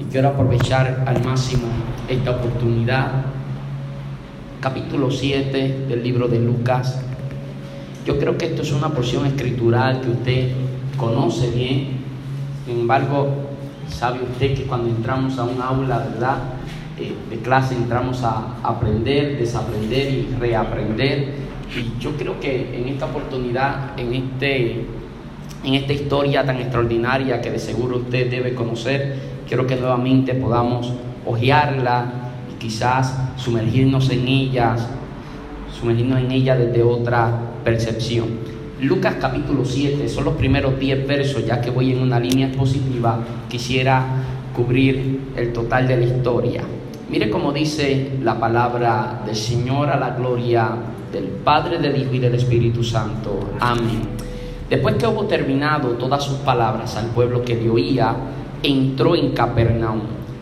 y quiero aprovechar al máximo esta oportunidad. Capítulo 7 del libro de Lucas. Yo creo que esto es una porción escritural que usted conoce bien. Sin embargo, sabe usted que cuando entramos a un aula, ¿verdad? Eh, de clase entramos a aprender, desaprender y reaprender. Y yo creo que en esta oportunidad, en, este, en esta historia tan extraordinaria que de seguro usted debe conocer, quiero que nuevamente podamos hojearla y quizás sumergirnos en ellas, sumergirnos en ella desde otra percepción. Lucas capítulo 7, son los primeros 10 versos, ya que voy en una línea expositiva, quisiera cubrir el total de la historia. Mire cómo dice la palabra del Señor a la gloria del Padre, del Hijo y del Espíritu Santo. Amén. Después que hubo terminado todas sus palabras al pueblo que le oía, entró en Capernaum.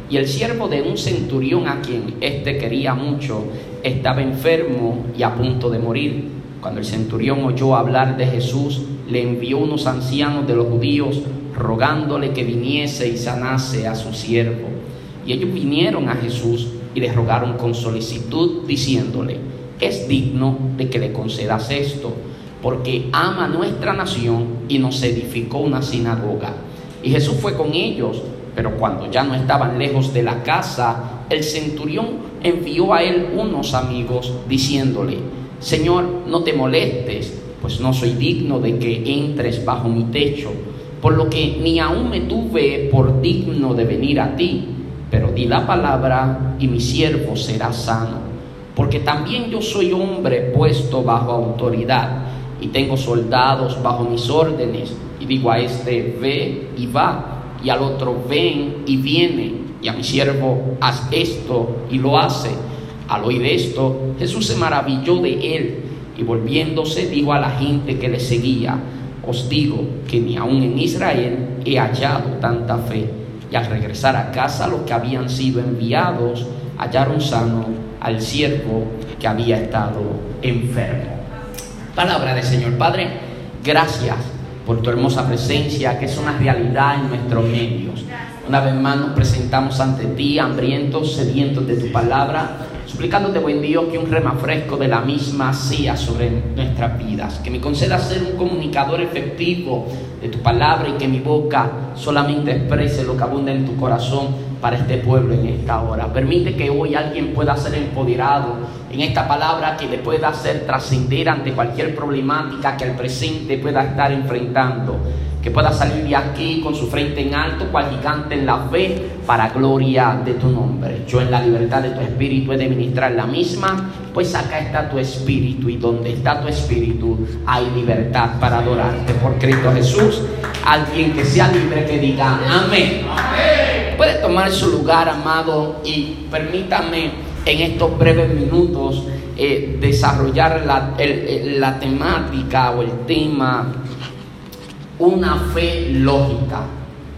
Y el siervo de un centurión a quien éste quería mucho estaba enfermo y a punto de morir. Cuando el centurión oyó hablar de Jesús, le envió unos ancianos de los judíos rogándole que viniese y sanase a su siervo. Y ellos vinieron a Jesús y le rogaron con solicitud, diciéndole, es digno de que le concedas esto, porque ama nuestra nación y nos edificó una sinagoga. Y Jesús fue con ellos, pero cuando ya no estaban lejos de la casa, el centurión envió a él unos amigos, diciéndole, Señor, no te molestes, pues no soy digno de que entres bajo mi techo, por lo que ni aún me tuve por digno de venir a ti pero di la palabra y mi siervo será sano, porque también yo soy hombre puesto bajo autoridad y tengo soldados bajo mis órdenes, digo a este, ve y va, y al otro, ven y viene, y a mi siervo, haz esto y lo hace. Al oír esto, Jesús se maravilló de él, y volviéndose dijo a la gente que le seguía, os digo que ni aun en Israel he hallado tanta fe y al regresar a casa los que habían sido enviados hallaron sano al siervo que había estado enfermo. Palabra del Señor Padre, gracias por tu hermosa presencia, que es una realidad en nuestros medios. Una vez más nos presentamos ante ti, hambrientos, sedientos de tu palabra, suplicándote, buen Dios, que un rema fresco de la misma sea sobre nuestras vidas, que me conceda ser un comunicador efectivo de tu palabra y que mi boca solamente exprese lo que abunda en tu corazón para este pueblo en esta hora. Permite que hoy alguien pueda ser empoderado en esta palabra que le pueda hacer trascender ante cualquier problemática que el presente pueda estar enfrentando que pueda salir de aquí con su frente en alto, cual gigante en la fe, para gloria de tu nombre. Yo en la libertad de tu espíritu he de ministrar la misma, pues acá está tu espíritu y donde está tu espíritu hay libertad para adorarte por Cristo Jesús. Alguien que sea libre que diga amén. Puede tomar su lugar, amado, y permítame en estos breves minutos eh, desarrollar la, la temática o el tema una fe lógica,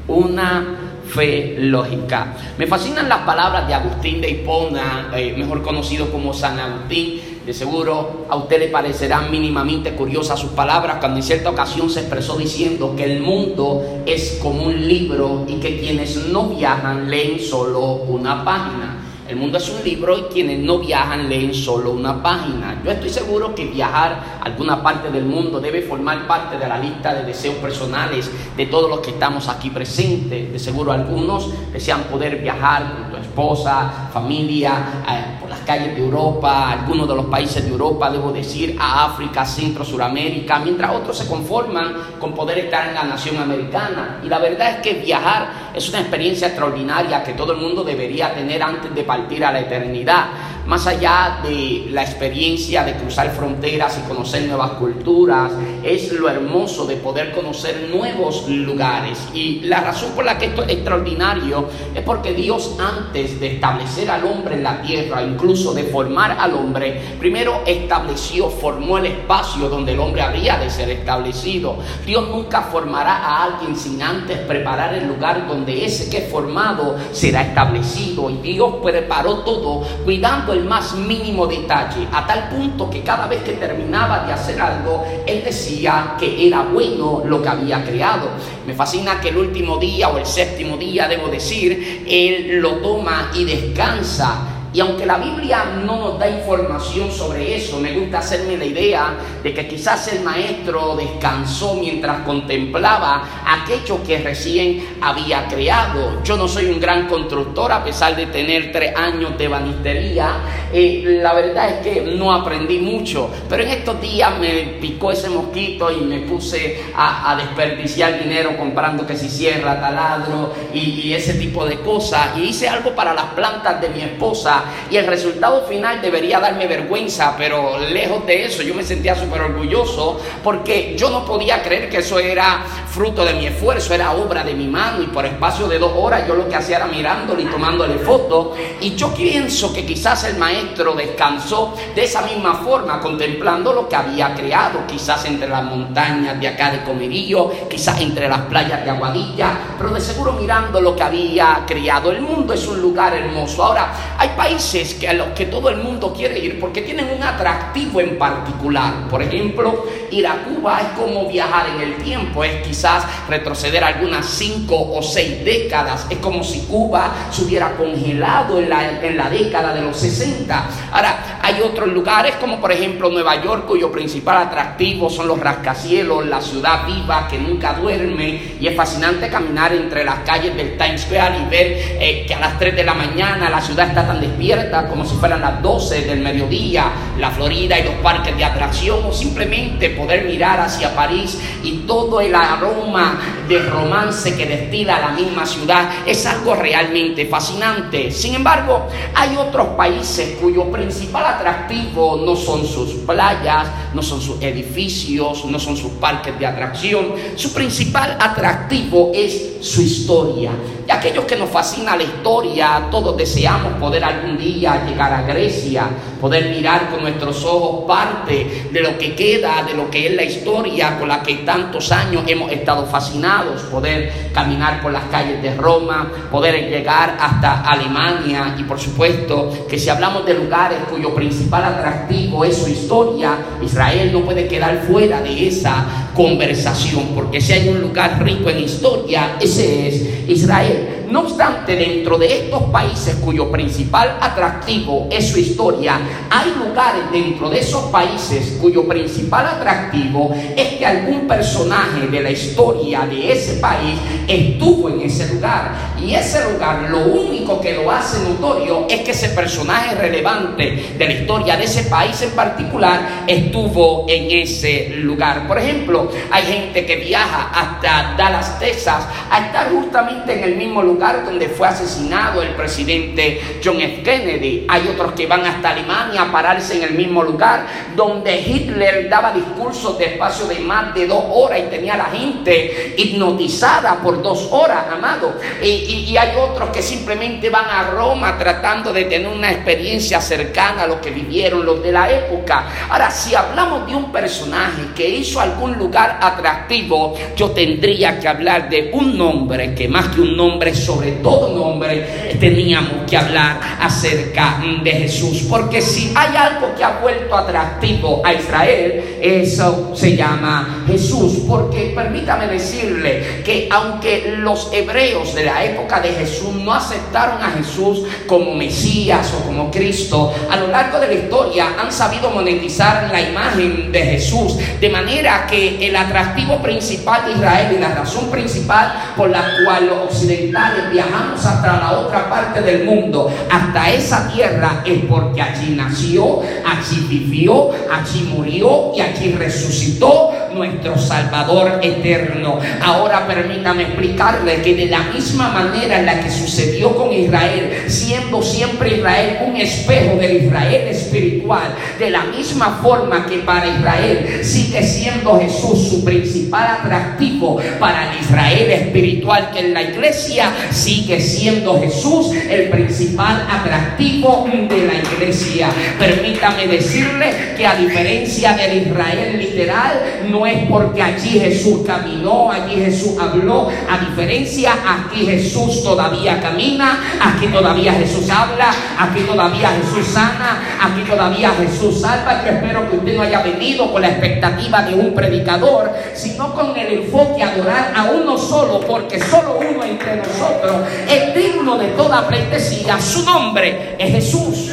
una fe lógica. Me fascinan las palabras de Agustín de Hipona, eh, mejor conocido como San Agustín. De seguro a usted le parecerán mínimamente curiosas sus palabras cuando en cierta ocasión se expresó diciendo que el mundo es como un libro y que quienes no viajan leen solo una página. El mundo es un libro y quienes no viajan leen solo una página. Yo estoy seguro que viajar a alguna parte del mundo debe formar parte de la lista de deseos personales de todos los que estamos aquí presentes. De seguro algunos desean poder viajar con tu esposa, familia, eh, calles de Europa, algunos de los países de Europa, debo decir, a África, Centro, Suramérica, mientras otros se conforman con poder estar en la nación americana. Y la verdad es que viajar es una experiencia extraordinaria que todo el mundo debería tener antes de partir a la eternidad más allá de la experiencia de cruzar fronteras y conocer nuevas culturas, es lo hermoso de poder conocer nuevos lugares. Y la razón por la que esto es extraordinario es porque Dios antes de establecer al hombre en la tierra, incluso de formar al hombre, primero estableció, formó el espacio donde el hombre habría de ser establecido. Dios nunca formará a alguien sin antes preparar el lugar donde ese que es formado será establecido. Y Dios preparó todo cuidando el más mínimo detalle, a tal punto que cada vez que terminaba de hacer algo, él decía que era bueno lo que había creado. Me fascina que el último día o el séptimo día, debo decir, él lo toma y descansa y aunque la Biblia no nos da información sobre eso, me gusta hacerme la idea de que quizás el maestro descansó mientras contemplaba aquello que recién había creado. Yo no soy un gran constructor a pesar de tener tres años de banistería. Eh, la verdad es que no aprendí mucho, pero en estos días me picó ese mosquito y me puse a, desperdiciar dinero comprando que si cierra, taladro y, y ese tipo de cosas. Y hice algo para las plantas de mi esposa y el resultado final debería darme vergüenza, pero lejos de eso yo me sentía súper orgulloso porque yo no podía creer que eso era fruto de mi esfuerzo, era obra de mi mano y por espacio de dos horas yo lo que hacía era mirándole y tomándole fotos y yo pienso que quizás el maestro descansó de esa misma forma contemplando lo que había creado, quizás entre las montañas de acá de Comerillo, quizás entre las playas de Aguadilla, pero de seguro mirando lo que había creado. El mundo es un lugar hermoso. Ahora, hay países que a los que todo el mundo quiere ir porque tienen un atractivo en particular. Por ejemplo, ir a Cuba es como viajar en el tiempo, es quizás retroceder algunas cinco o seis décadas. Es como si Cuba se hubiera congelado en la, en la década de los 60. Ahora, hay otros lugares como por ejemplo Nueva York, cuyo principal atractivo son los rascacielos, la ciudad viva que nunca duerme y es fascinante caminar entre las calles del Times Square y ver eh, que a las 3 de la mañana la ciudad está tan despierta como si fueran las 12 del mediodía, la Florida y los parques de atracción, o simplemente poder mirar hacia París y todo el aroma de romance que destila la misma ciudad es algo realmente fascinante. Sin embargo, hay otros países cuyo principal atractivo no son sus playas, no son sus edificios, no son sus parques de atracción. Su principal atractivo es su historia. Y aquellos que nos fascina la historia, todos deseamos poder algún día llegar a Grecia, poder mirar con nuestros ojos parte de lo que queda, de lo que es la historia con la que tantos años hemos estado fascinados, poder caminar por las calles de Roma, poder llegar hasta Alemania y por supuesto que si hablamos de lugares cuyo principal atractivo es su historia, Israel no puede quedar fuera de esa conversación, porque si hay un lugar rico en historia, ese es Israel. No obstante, dentro de estos países cuyo principal atractivo es su historia, hay lugares dentro de esos países cuyo principal atractivo es que algún personaje de la historia de ese país estuvo en ese lugar. Y ese lugar lo único que lo hace notorio es que ese personaje relevante de la historia de ese país en particular estuvo en ese lugar. Por ejemplo, hay gente que viaja hasta Dallas, Texas, a estar justamente en el mismo lugar donde fue asesinado el presidente John F. Kennedy. Hay otros que van hasta Alemania a pararse en el mismo lugar donde Hitler daba discursos de espacio de más de dos horas y tenía la gente hipnotizada por dos horas, amado. Y, hay otros que simplemente van a Roma tratando de tener una experiencia cercana a lo que vivieron los de la época. Ahora, si hablamos de un personaje que hizo algún lugar atractivo, yo tendría que hablar de un nombre que más que un nombre sobre todo nombre, teníamos que hablar acerca de Jesús. Porque si hay algo que ha vuelto atractivo a Israel, eso se llama Jesús. Porque permítame decirle que aunque los hebreos de la época de Jesús no aceptaron a Jesús como Mesías o como Cristo, a lo largo de la historia han sabido monetizar la imagen de Jesús. De manera que el atractivo principal de Israel y la razón principal por la cual los occidentales viajamos hasta la otra parte del mundo, hasta esa tierra, es porque allí nació, allí vivió, allí murió y allí resucitó nuestro Salvador eterno. Ahora permítame explicarle que de la misma manera en la que sucedió con Israel, siendo siempre Israel un espejo del Israel espiritual, de la misma forma que para Israel sigue siendo Jesús su principal atractivo para el Israel espiritual que en la iglesia sigue siendo Jesús el principal atractivo de la iglesia. Permítame decirle que a diferencia del Israel literal, no es porque allí Jesús caminó, allí Jesús habló. A diferencia, aquí Jesús todavía camina, aquí todavía Jesús habla, aquí todavía Jesús sana, aquí todavía Jesús salva. Yo espero que usted no haya venido con la expectativa de un predicador, sino con el enfoque a adorar a uno solo, porque solo uno entre nosotros es digno de toda pleitesía. Su nombre es Jesús.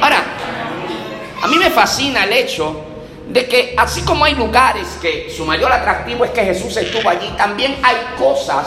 Ahora, a mí me fascina el hecho de que así como hay lugares que su mayor atractivo es que Jesús estuvo allí, también hay cosas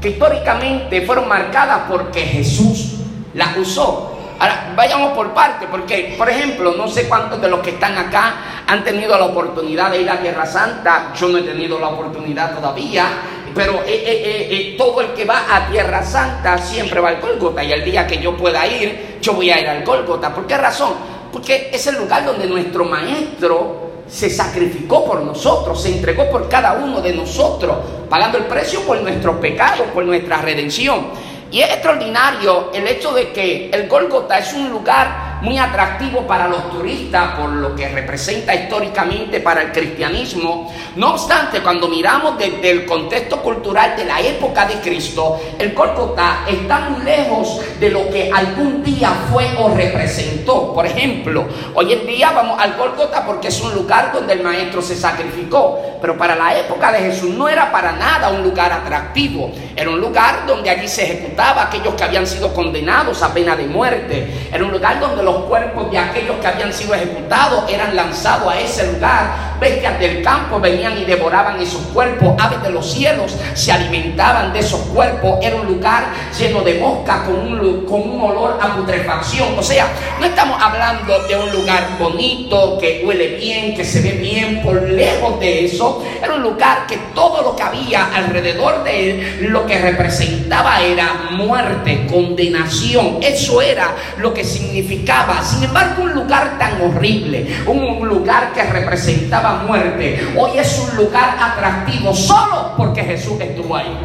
que históricamente fueron marcadas porque Jesús las usó. Ahora, vayamos por parte, porque, por ejemplo, no sé cuántos de los que están acá han tenido la oportunidad de ir a Tierra Santa. Yo no he tenido la oportunidad todavía, pero eh, eh, eh, todo el que va a Tierra Santa siempre va al Gólgota. Y el día que yo pueda ir, yo voy a ir al Gólgota. ¿Por qué razón? Porque es el lugar donde nuestro Maestro se sacrificó por nosotros, se entregó por cada uno de nosotros, pagando el precio por nuestros pecados, por nuestra redención. Y es extraordinario el hecho de que el Gólgota es un lugar muy atractivo para los turistas por lo que representa históricamente para el cristianismo. No obstante, cuando miramos desde el contexto cultural de la época de Cristo, el Gólgota está muy lejos de lo que algún día fue o representó. Por ejemplo, hoy en día vamos al Gólgota porque es un lugar donde el maestro se sacrificó, pero para la época de Jesús no era para nada un lugar atractivo. Era un lugar donde allí se ejecutaba aquellos que habían sido condenados a pena de muerte. Era un lugar donde los cuerpos de aquellos que habían sido ejecutados eran lanzados a ese lugar. Bestias del campo venían y devoraban esos cuerpos. Aves de los cielos se alimentaban de esos cuerpos. Era un lugar lleno de moscas con un olor a putrefacción. O sea, no estamos hablando de un lugar bonito, que huele bien, que se ve bien. Por lejos de eso, era un lugar que todo lo que había alrededor de él, lo que representaba era muerte, condenación. Eso era lo que significaba sin embargo, un lugar tan horrible, un lugar que representaba muerte, hoy es un lugar atractivo solo porque Jesús estuvo ahí.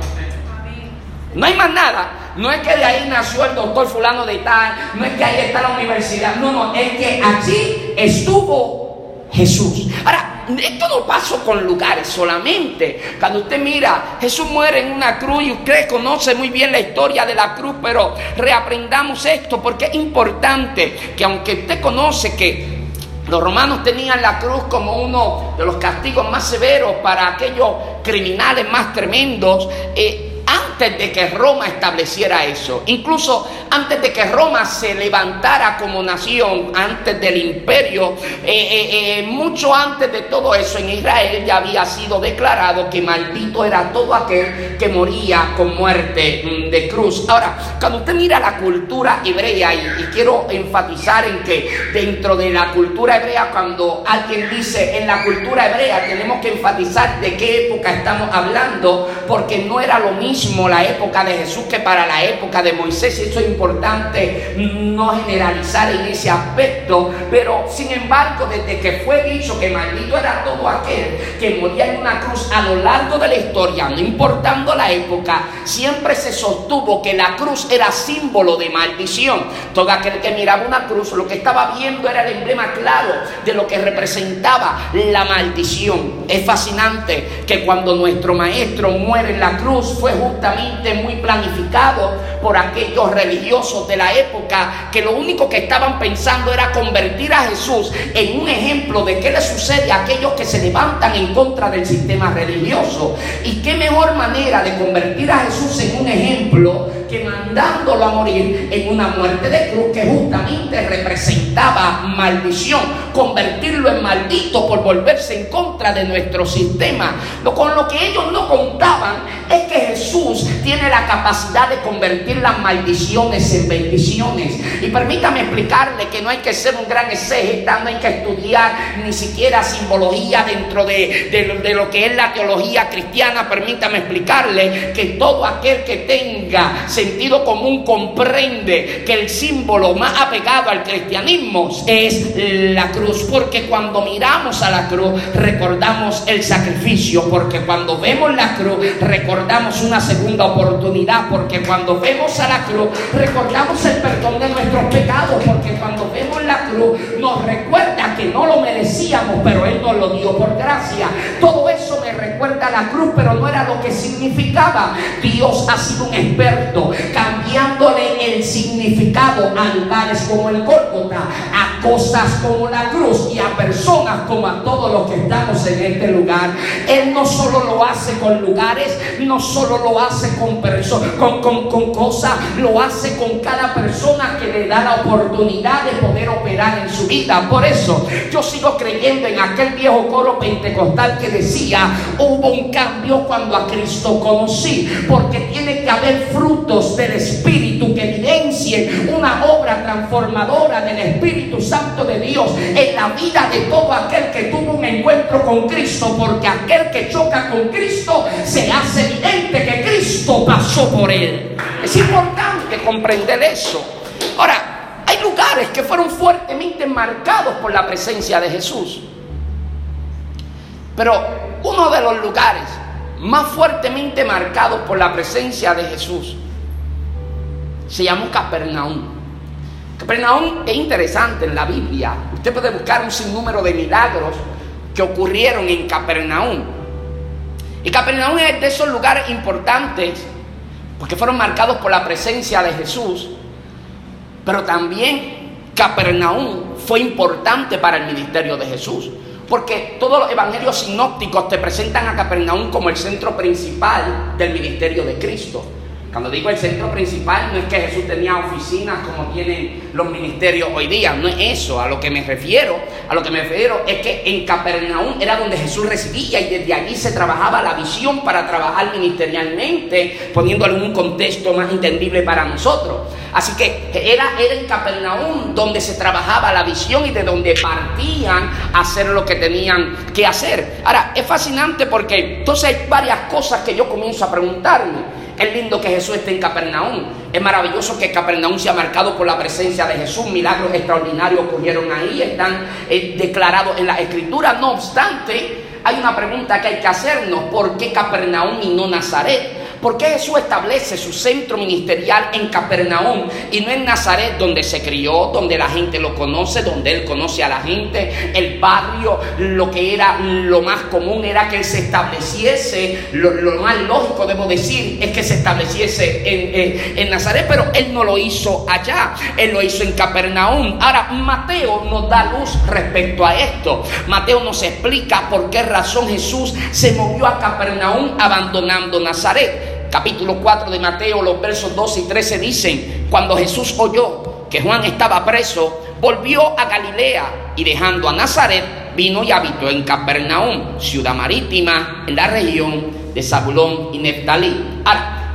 No hay más nada. No es que de ahí nació el doctor fulano de tal, no es que ahí está la universidad, no, no, es que allí estuvo Jesús. Ahora, esto no pasó con lugares solamente. Cuando usted mira, Jesús muere en una cruz y usted conoce muy bien la historia de la cruz, pero reaprendamos esto porque es importante que aunque usted conoce que los romanos tenían la cruz como uno de los castigos más severos para aquellos criminales más tremendos, eh, antes de que Roma estableciera eso, incluso antes de que Roma se levantara como nación, antes del imperio, eh, eh, eh, mucho antes de todo eso en Israel ya había sido declarado que maldito era todo aquel que moría con muerte mm, de cruz. Ahora, cuando usted mira la cultura hebrea, y, y quiero enfatizar en que dentro de la cultura hebrea, cuando alguien dice en la cultura hebrea, tenemos que enfatizar de qué época estamos hablando, porque no era lo mismo la época de Jesús que para la época de Moisés. Eso es importante no generalizar en ese aspecto. Pero sin embargo, desde que fue dicho que maldito era todo aquel que moría en una cruz a lo largo de la historia, no importando la época, siempre se sostuvo que la cruz era símbolo de maldición. Todo aquel que miraba una cruz lo que estaba viendo era el emblema claro de lo que representaba la maldición. Es fascinante que cuando nuestro maestro muere en la cruz fue justamente muy planificado por aquellos religiosos de la época que lo único que estaban pensando era convertir a Jesús en un ejemplo de qué le sucede a aquellos que se levantan en contra del sistema religioso. Y qué mejor manera de convertir a Jesús en un ejemplo mandándolo a morir en una muerte de cruz que justamente representaba maldición, convertirlo en maldito por volverse en contra de nuestro sistema. Con lo que ellos no contaban es que Jesús tiene la capacidad de convertir las maldiciones en bendiciones. Y permítame explicarle que no hay que ser un gran exégeta, no hay que estudiar ni siquiera simbología dentro de, de lo que es la teología cristiana. Permítame explicarle que todo aquel que tenga sentido común comprende que el símbolo más apegado al cristianismo es la cruz, porque cuando miramos a la cruz recordamos el sacrificio, porque cuando vemos la cruz recordamos una segunda oportunidad, porque cuando vemos a la cruz recordamos el perdón de nuestros pecados, porque cuando vemos la cruz nos recuerda que no lo merecíamos, pero Él nos lo dio por gracia. Todo eso me recuerda a la cruz, pero no era lo que significaba. Dios ha sido un experto cambiándole el significado a lugares como el Gólgota, a cosas como la cruz y a personas como a todos los que estamos en este lugar. Él no solo lo hace con lugares, no solo lo hace con personas, con, con, con cosas, lo hace con cada persona que le da la oportunidad de poder operar en su vida. Por eso yo sigo creyendo en aquel viejo coro pentecostal que decía, hubo un cambio cuando a Cristo conocí, porque tiene que haber frutos del Espíritu que evidencien una obra transformadora del Espíritu Santo de Dios en la vida de todo aquel que tuvo un encuentro con Cristo, porque aquel que choca con Cristo se hace evidente que Cristo pasó por él. Es importante comprender eso. Ahora, hay lugares que fueron fuertemente marcados por la presencia de Jesús. Pero uno de los lugares más fuertemente marcados por la presencia de Jesús se llama Capernaum. Capernaum es interesante en la Biblia. Usted puede buscar un sinnúmero de milagros que ocurrieron en Capernaum. Y Capernaum es de esos lugares importantes porque fueron marcados por la presencia de Jesús. Pero también Capernaum fue importante para el ministerio de Jesús. Porque todos los evangelios sinópticos te presentan a Capernaum como el centro principal del ministerio de Cristo. Cuando digo el centro principal, no es que Jesús tenía oficinas como tienen los ministerios hoy día, no es eso a lo que me refiero. A lo que me refiero es que en Capernaum era donde Jesús residía y desde allí se trabajaba la visión para trabajar ministerialmente, poniéndolo en un contexto más entendible para nosotros. Así que era, era en Capernaum donde se trabajaba la visión y de donde partían a hacer lo que tenían que hacer. Ahora, es fascinante porque entonces hay varias cosas que yo comienzo a preguntarme. Es lindo que Jesús esté en Capernaum. Es maravilloso que Capernaum sea marcado por la presencia de Jesús. Milagros extraordinarios ocurrieron ahí, están eh, declarados en la Escritura. No obstante, hay una pregunta que hay que hacernos. ¿Por qué Capernaum y no Nazaret? ¿Por qué Jesús establece su centro ministerial en Capernaum y no en Nazaret, donde se crió, donde la gente lo conoce, donde él conoce a la gente, el barrio? Lo que era lo más común era que él se estableciese, lo, más lógico debo decir es que se estableciese en, en Nazaret, pero él no lo hizo allá, él lo hizo en Capernaum. Ahora, Mateo nos da luz respecto a esto. Mateo nos explica por qué razón Jesús se movió a Capernaum abandonando Nazaret capítulo 4 de Mateo, los versos 12 y 13 dicen, cuando Jesús oyó que Juan estaba preso, volvió a Galilea y dejando a Nazaret, vino y habitó en Capernaum, ciudad marítima, en la región de Zabulón y Neftalí.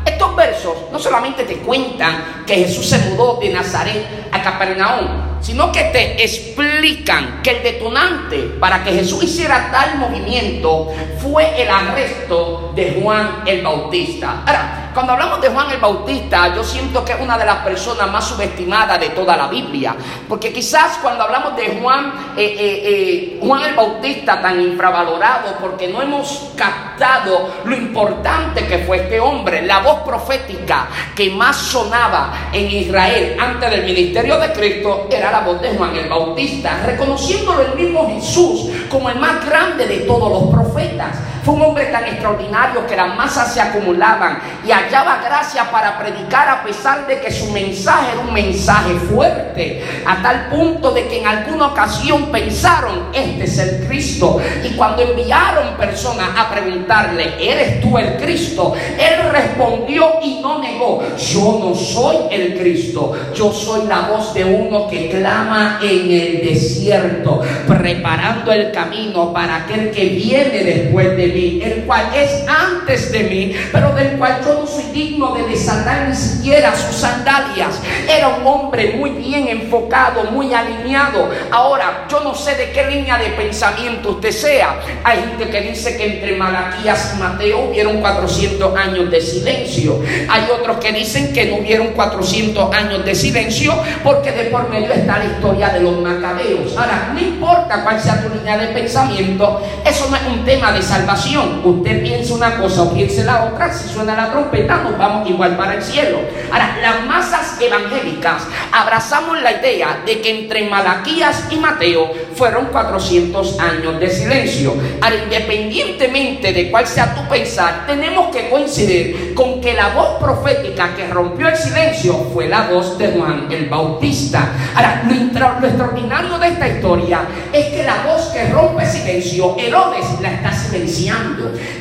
Estos versos no solamente te cuentan que Jesús se mudó de Nazaret a Capernaum, sino que te explican que el detonante para que Jesús hiciera tal movimiento fue el arresto de Juan el Bautista. Ahora, cuando hablamos de Juan el Bautista, yo siento que es una de las personas más subestimadas de toda la Biblia. Porque quizás cuando hablamos de Juan, eh, eh, eh, Juan el Bautista tan infravalorado, porque no hemos captado lo importante que fue este hombre, la voz profética que más sonaba en Israel antes del ministerio de Cristo, era la voz de Juan el Bautista, reconociéndolo el mismo Jesús como el más grande de todos los profetas. Fue un hombre tan extraordinario que las masas se acumulaban y hallaba gracia para predicar a pesar de que su mensaje era un mensaje fuerte, a tal punto de que en alguna ocasión pensaron, este es el Cristo. Y cuando enviaron personas a preguntarle, ¿eres tú el Cristo? Él respondió y no negó, yo no soy el Cristo, yo soy la voz de uno que clama en el desierto, preparando el camino para aquel que viene después de mí, el cual es antes de mí, pero del cual yo no soy digno de desatar ni siquiera sus sandalias. Era un hombre muy bien enfocado, muy alineado. Ahora, yo no sé de qué línea de pensamiento usted sea. Hay gente que dice que entre Malaquías y Mateo hubieron 400 años de silencio. Hay otros que dicen que no hubieron 400 años de silencio porque de por medio está la historia de los macabeos. Ahora, no importa cuál sea tu línea de pensamiento, eso no es un tema de salvación. Usted piensa una cosa o piensa la otra, si suena la trompeta nos vamos igual para el cielo. Ahora, las masas evangélicas abrazamos la idea de que entre Malaquías y Mateo fueron 400 años de silencio. Ahora, independientemente de cuál sea tu pensar, tenemos que coincidir con que la voz profética que rompió el silencio fue la voz de Juan el Bautista. Ahora, lo, extraordinario de esta historia es que la voz que rompe silencio, Herodes la está silenciando.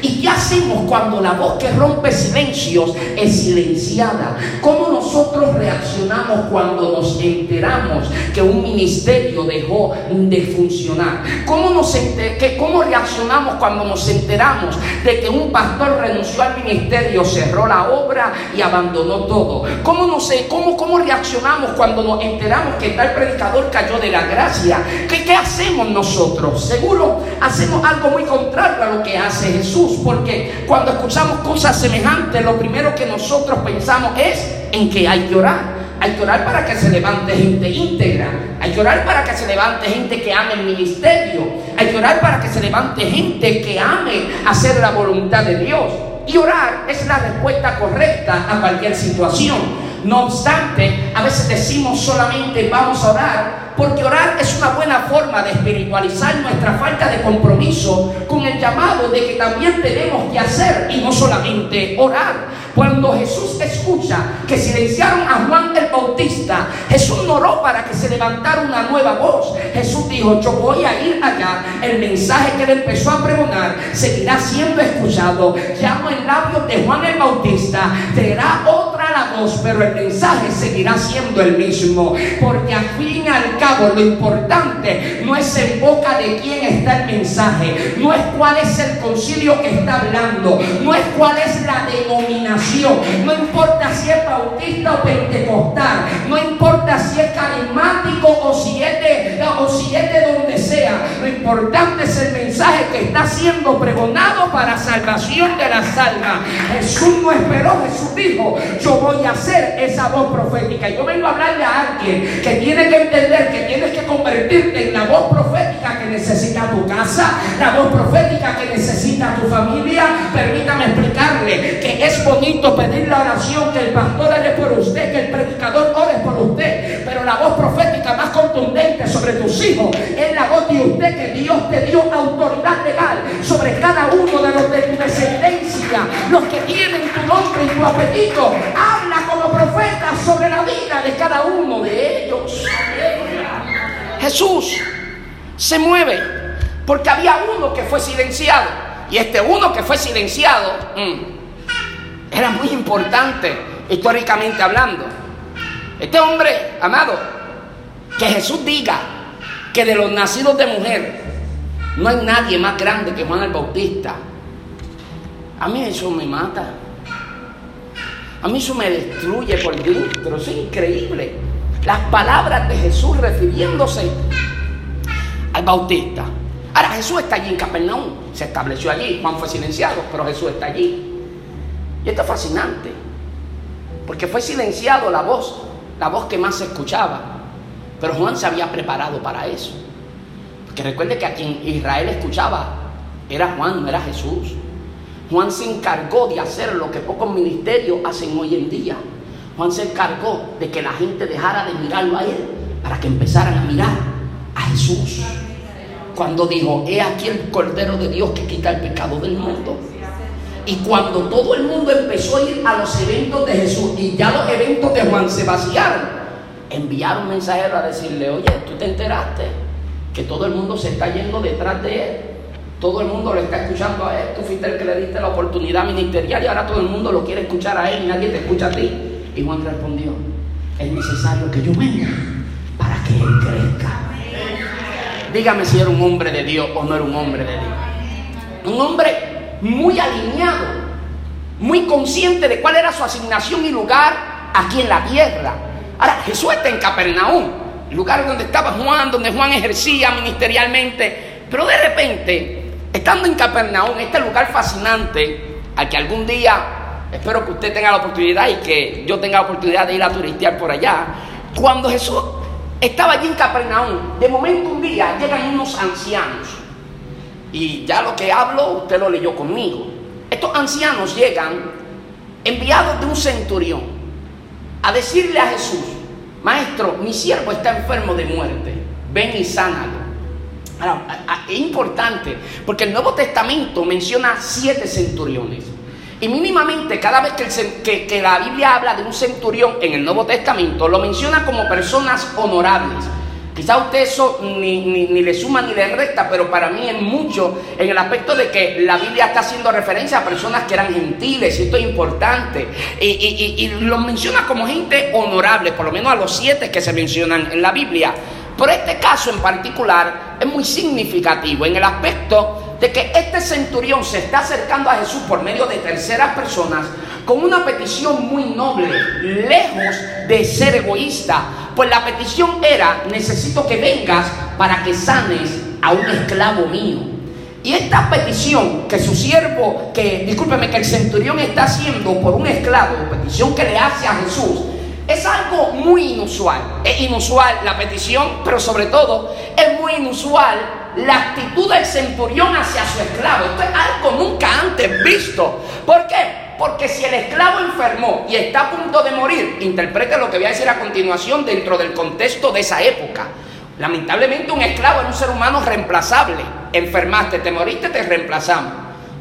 ¿Y qué hacemos cuando la voz que rompe silencios es silenciada? ¿Cómo nosotros reaccionamos cuando nos enteramos que un ministerio dejó de funcionar? ¿Cómo, nos que, ¿Cómo reaccionamos cuando nos enteramos de que un pastor renunció al ministerio, cerró la obra y abandonó todo? ¿Cómo, no sé, cómo, cómo reaccionamos cuando nos enteramos que tal predicador cayó de la gracia? ¿Qué, ¿Qué hacemos nosotros? Seguro hacemos algo muy contrario a lo que hace Jesús, porque cuando escuchamos cosas semejantes, lo primero que nosotros pensamos es en que hay que orar. Hay que orar para que se levante gente íntegra. Hay que orar para que se levante gente que ame el ministerio. Hay que orar para que se levante gente que ame hacer la voluntad de Dios. Y orar es la respuesta correcta a cualquier situación. No obstante, a veces decimos solamente vamos a orar porque orar es una buena forma de espiritualizar nuestra falta de compromiso con el llamado de que también tenemos que hacer y no solamente orar. Cuando Jesús escucha que silenciaron a Juan el Bautista, Jesús no oró para que se levantara una nueva voz. Jesús dijo, yo voy a ir allá. El mensaje que él empezó a pregonar seguirá siendo escuchado. Llamo en labios de Juan el Bautista. Será otra la voz, pero el mensaje seguirá siendo el mismo. Porque al fin y al cabo lo importante no es en boca de quién está el mensaje. No es cuál es el concilio que está hablando. No es cuál es la denominación no importa si es bautista o pentecostal. No importa si es carismático o si es de, o si es de donde sea. Lo importante es el mensaje que está siendo pregonado para salvación de las almas. Jesús no esperó. Jesús dijo, yo voy a hacer esa voz profética. Yo vengo a hablarle a alguien que tiene que entender que tienes que convertirte en la voz profética que necesita tu casa, la voz profética que necesita tu familia. Permítame explicarle que es bonito pedir la oración, que el pastor ore por usted, que el predicador ore por usted, pero la voz profética más contundente sobre tus hijos es la voz de usted que Dios te dio autoridad legal sobre cada uno de los de tu descendencia, los que tienen tu nombre y tu apellido. Habla como profeta sobre la vida de cada uno de ellos. Jesús se mueve porque había uno que fue silenciado. Y este uno que fue silenciado, mm, era muy importante históricamente hablando. Este hombre, amado, que Jesús diga que de los nacidos de mujer no hay nadie más grande que Juan el Bautista. A mí eso me mata. A mí eso me destruye por dentro. Es increíble. Las palabras de Jesús refiriéndose al Bautista. Ahora Jesús está allí en Capernaum. Se estableció allí. Juan fue silenciado, pero Jesús está allí. Y esto es fascinante, porque fue silenciado la voz, la voz que más se escuchaba. Pero Juan se había preparado para eso. Porque recuerde que a quien Israel escuchaba era Juan, no era Jesús. Juan se encargó de hacer lo que pocos ministerios hacen hoy en día. Juan se encargó de que la gente dejara de mirarlo a él para que empezaran a mirar a Jesús. Cuando dijo, he aquí el Cordero de Dios que quita el pecado del mundo. Y cuando todo el mundo empezó a ir a los eventos de Jesús y ya los eventos de Juan se vaciaron, enviaron un mensajero a decirle, oye, tú te enteraste que todo el mundo se está yendo detrás de él. Todo el mundo lo está escuchando a él. Tú fuiste el que le diste la oportunidad ministerial y ahora todo el mundo lo quiere escuchar a él y nadie te escucha a ti. Y Juan respondió, es necesario que yo venga para que él crezca. Dígame si era un hombre de Dios o no era un hombre de Dios. Un hombre muy alineado, muy consciente de cuál era su asignación y lugar aquí en la tierra. Ahora, Jesús está en Capernaum, lugar donde estaba Juan, donde Juan ejercía ministerialmente. Pero de repente, estando en Capernaum, este lugar fascinante, al que algún día espero que usted tenga la oportunidad y que yo tenga la oportunidad de ir a turistear por allá. Cuando Jesús estaba allí en Capernaum, de momento un día llegan unos ancianos. Y ya lo que hablo, usted lo leyó conmigo. Estos ancianos llegan enviados de un centurión a decirle a Jesús, Maestro, mi siervo está enfermo de muerte, ven y sánalo. es importante porque el Nuevo Testamento menciona siete centuriones. Y mínimamente cada vez que, que, la Biblia habla de un centurión en el Nuevo Testamento, lo menciona como personas honorables. Quizá usted eso ni, le suma ni le resta, pero para mí es mucho en el aspecto de que la Biblia está haciendo referencia a personas que eran gentiles, y esto es importante. Y, y, y, lo menciona como gente honorable, por lo menos a los siete que se mencionan en la Biblia. Pero este caso en particular es muy significativo en el aspecto de que este centurión se está acercando a Jesús por medio de terceras personas con una petición muy noble, lejos de ser egoísta. Pues la petición era, necesito que vengas para que sanes a un esclavo mío. Y esta petición que su siervo, que discúlpeme, que el centurión está haciendo por un esclavo, petición que le hace a Jesús, es algo muy inusual. Es inusual la petición, pero sobre todo es muy inusual la actitud del centurión hacia su esclavo. Esto es algo nunca antes visto. ¿Por qué? Porque si el esclavo enfermó y está a punto de morir, interprete lo que voy a decir a continuación dentro del contexto de esa época. Lamentablemente un esclavo era un ser humano reemplazable. Enfermaste, te moriste, te reemplazamos.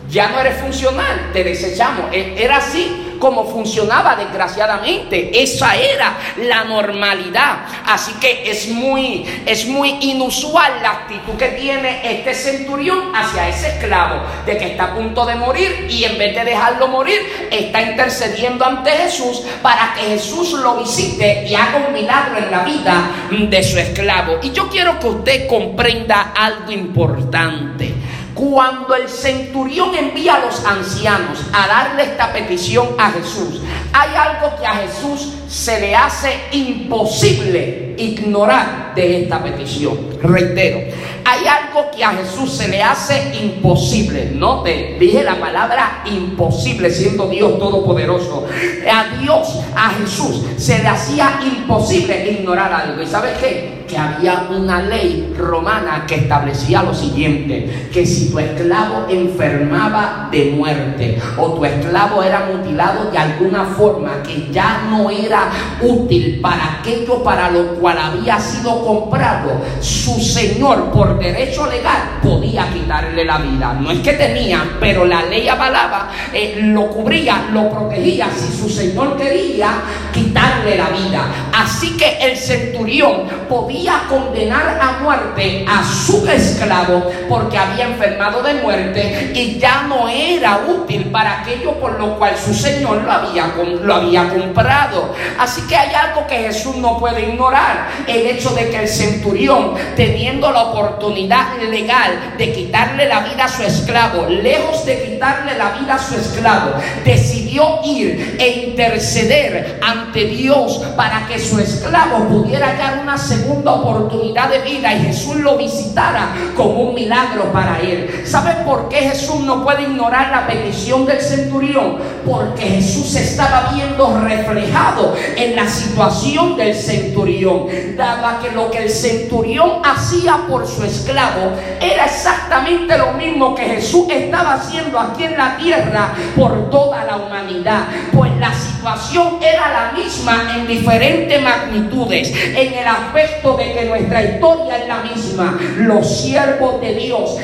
Ya no eres funcional, te desechamos. E, era así como funcionaba desgraciadamente. Esa era la normalidad. Así que es muy, es muy inusual la actitud que tiene este centurión hacia ese esclavo, de que está a punto de morir y en vez de dejarlo morir, está intercediendo ante Jesús para que Jesús lo visite y haga un milagro en la vida de su esclavo. Y yo quiero que usted comprenda algo importante. Cuando el centurión envía a los ancianos a darle esta petición a Jesús, hay algo que a Jesús se le hace imposible ignorar de esta petición. Reitero, hay algo que a Jesús se le hace imposible. No te dije la palabra imposible siendo Dios todopoderoso. A Dios, a Jesús, se le hacía imposible ignorar algo. ¿Y sabes qué? Que había una ley romana que establecía lo siguiente, que si tu esclavo enfermaba de muerte o tu esclavo era mutilado de alguna forma que ya no era útil para aquello para lo cual había sido comprado, su señor por derecho legal podía quitarle la vida. No es que tenía, pero la ley avalaba, eh, lo cubría, lo protegía si su señor quería quitarle la vida. Así que el centurión podía condenar a muerte a su esclavo porque había enfermado de muerte y ya no era útil para aquello por lo cual su señor lo había, lo había comprado. Así que hay algo que Jesús no puede ignorar, el hecho de que el centurión, teniendo la oportunidad legal de quitarle la vida a su esclavo, lejos de quitarle la vida a su esclavo, decidió ir e interceder ante Dios para que su esclavo pudiera hallar una segunda oportunidad de vida y Jesús lo visitara como un milagro para él. ¿Sabe por qué Jesús no puede ignorar la petición del centurión? Porque Jesús estaba viendo reflejado en la situación del centurión, daba que lo que el centurión hacía por su esclavo era exactamente lo mismo que Jesús estaba haciendo aquí en la tierra por toda la humanidad, pues la situación era la misma en diferentes magnitudes, en el aspecto de que nuestra historia es la misma. Los siervos de Dios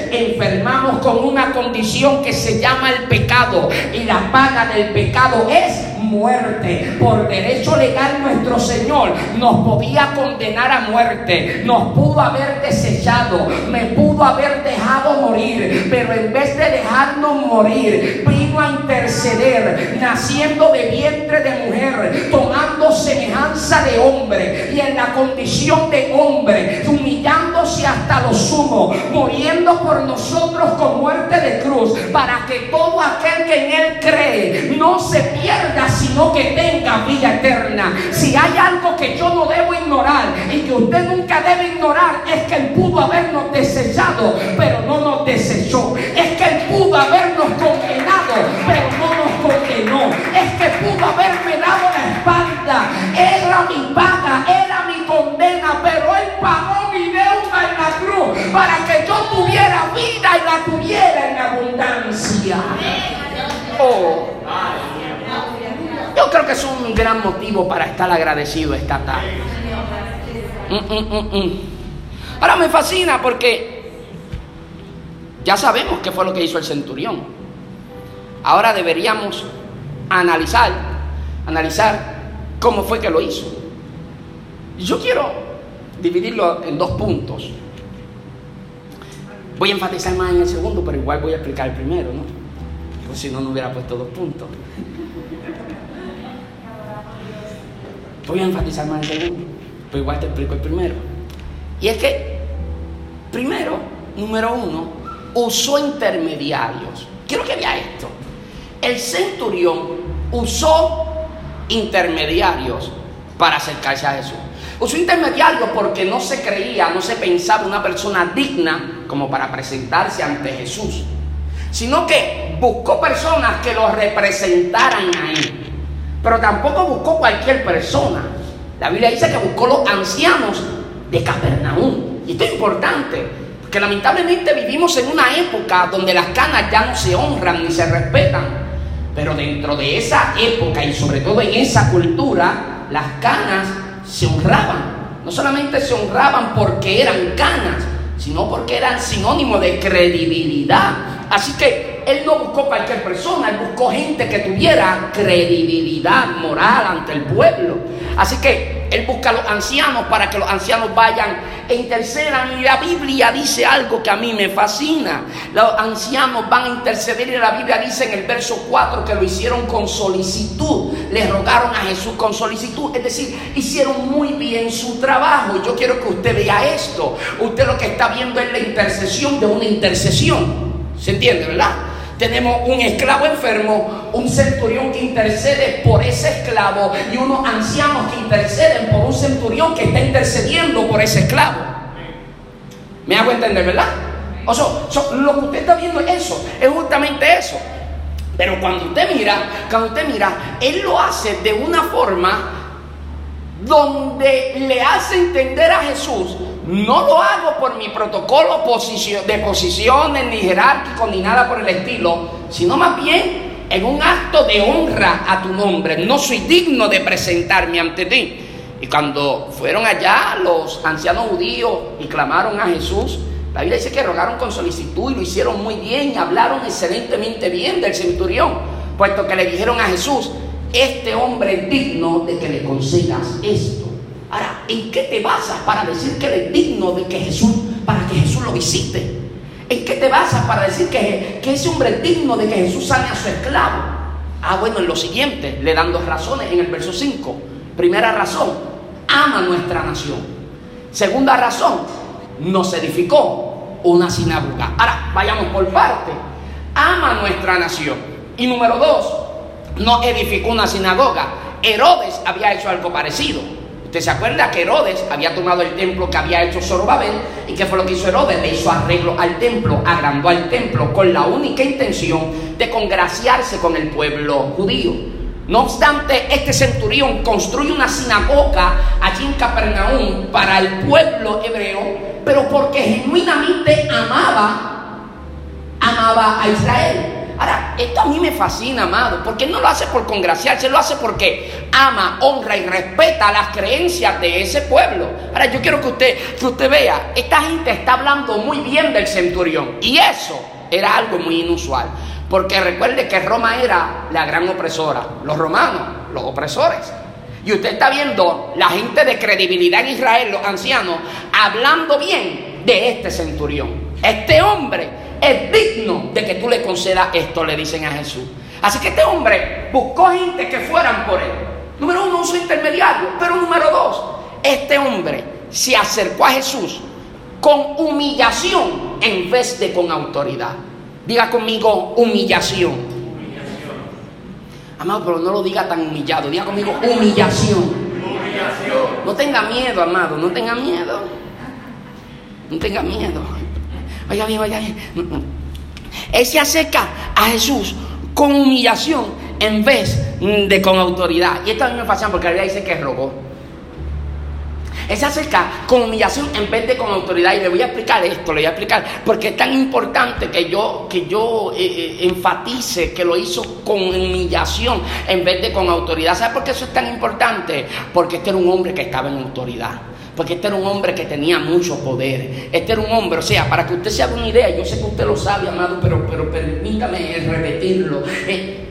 enfermamos con una condición que se llama el pecado. Y la paga del pecado es muerte. Por derecho legal nuestro Señor nos podía condenar a muerte, nos pudo haber desechado, me pudo haber dejado morir, pero en vez de dejarnos morir, vino a interceder, naciendo de vientre de mujer, tomando semejanza de hombre. Y en la condición de hombre, humillándose hasta lo sumo, muriendo por nosotros con muerte de cruz, para que todo aquel que en Él cree no se pierda, sino que tenga vida eterna. Si hay algo que yo no debo ignorar y que usted nunca debe ignorar, es que Él pudo habernos desechado, pero no nos desechó. Es que Él pudo habernos condenado, pero no nos condenó. Es que pudo haberme dado la espalda. Era mi paga, era mi condena, pero Él pagó para que yo tuviera vida y la tuviera en abundancia. Oh. Yo creo que es un gran motivo para estar agradecido esta tarde. Mm, mm, mm, Ahora me fascina porque ya sabemos qué fue lo que hizo el centurión. Ahora deberíamos analizar, analizar cómo fue que lo hizo. Yo quiero dividirlo en dos puntos. Voy a enfatizar más en el segundo, pero igual voy a explicar el primero, ¿no? Pues si no, no hubiera puesto dos puntos. Voy a enfatizar más en el segundo, pero igual te explico el primero. Y es que, primero, número uno, usó intermediarios. Quiero que vea esto. El centurión usó intermediarios para acercarse a Jesús. Usó intermediarios porque no se creía, no se pensaba una persona digna como para presentarse ante Jesús, sino que buscó personas que lo representaran a él. Pero tampoco buscó cualquier persona. La Biblia dice que buscó los ancianos de Capernaum. Y esto es importante, porque lamentablemente vivimos en una época donde las canas ya no se honran ni se respetan. Pero dentro de esa época y sobre todo en esa cultura, las canas se honraban. No solamente se honraban porque eran canas, sino porque eran sinónimo de credibilidad. Así que él no buscó cualquier persona, él buscó gente que tuviera credibilidad moral ante el pueblo. Así que él busca a los ancianos para que los ancianos vayan e intercedan. Y la Biblia dice algo que a mí me fascina. Los ancianos van a interceder y la Biblia dice en el verso 4 que lo hicieron con solicitud. Le rogaron a Jesús con solicitud. Es decir, hicieron muy bien su trabajo. Yo quiero que usted vea esto. Usted lo que está viendo es la intercesión de una intercesión. ¿Se entiende, verdad? Tenemos un esclavo enfermo, un centurión que intercede por ese esclavo y unos ancianos que interceden por un centurión que está intercediendo por ese esclavo. ¿Me hago entender, verdad? O sea, lo que usted está viendo es eso, es justamente eso. Pero cuando usted mira, cuando usted mira, él lo hace de una forma donde le hace entender a Jesús no lo hago por mi protocolo de posiciones, ni jerárquico, ni nada por el estilo, sino más bien en un acto de honra a tu nombre. No soy digno de presentarme ante ti. Y cuando fueron allá los ancianos judíos y clamaron a Jesús, la Biblia dice que rogaron con solicitud y lo hicieron muy bien y hablaron excelentemente bien del centurión, puesto que le dijeron a Jesús, este hombre es digno de que le concedas esto. Ahora, ¿en qué te basas para decir que eres digno de que Jesús, para que Jesús lo visite? ¿En qué te basas para decir que, ese hombre es digno de que Jesús sane a su esclavo? Ah, bueno, en lo siguiente, le dan dos razones en el verso 5. Primera razón, ama nuestra nación. Segunda razón, nos edificó una sinagoga. Ahora, vayamos por parte. Ama nuestra nación. Y número dos, nos edificó una sinagoga. Herodes había hecho algo parecido. Usted se acuerda que Herodes había tomado el templo que había hecho Zorobabel y qué fue lo que hizo Herodes? Le hizo arreglo al templo, agrandó al templo con la única intención de congraciarse con el pueblo judío. No obstante, este centurión construye una sinagoga allí en Capernaum para el pueblo hebreo, pero porque genuinamente amaba, amaba a Israel. Ahora, esto a mí me fascina, amado, porque no lo hace por congraciarse, lo hace porque ama, honra y respeta las creencias de ese pueblo. Ahora, yo quiero que usted, que usted vea, esta gente está hablando muy bien del centurión y eso era algo muy inusual. Porque recuerde que Roma era la gran opresora, los romanos, los opresores. Y usted está viendo la gente de credibilidad en Israel, los ancianos, hablando bien de este centurión. Este hombre es digno de que tú le concedas esto, le dicen a Jesús. Así que este hombre buscó gente que fueran por él. Número uno, un intermediario. Pero número dos, este hombre se acercó a Jesús con humillación en vez de con autoridad. Diga conmigo humillación. Amado, pero no lo diga tan humillado. Diga conmigo humillación. No tenga miedo, amado. No tenga miedo. No tenga miedo. Vaya bien, vaya bien. Él se acerca a Jesús con humillación en vez de con autoridad. Y esto a mí me fascina porque la Biblia dice que rogó. Él se acerca con humillación en vez de con autoridad. Y le voy a explicar esto, le voy a explicar, porque es tan importante que yo, que yo eh, eh, enfatice que lo hizo con humillación en vez de con autoridad. ¿Sabe por qué eso es tan importante? Porque este era un hombre que estaba en autoridad. Porque este era un hombre que tenía mucho poder. Este era un hombre, o sea, para que usted se haga una idea, yo sé que usted lo sabe, amado, pero, pero permítame repetirlo. Eh,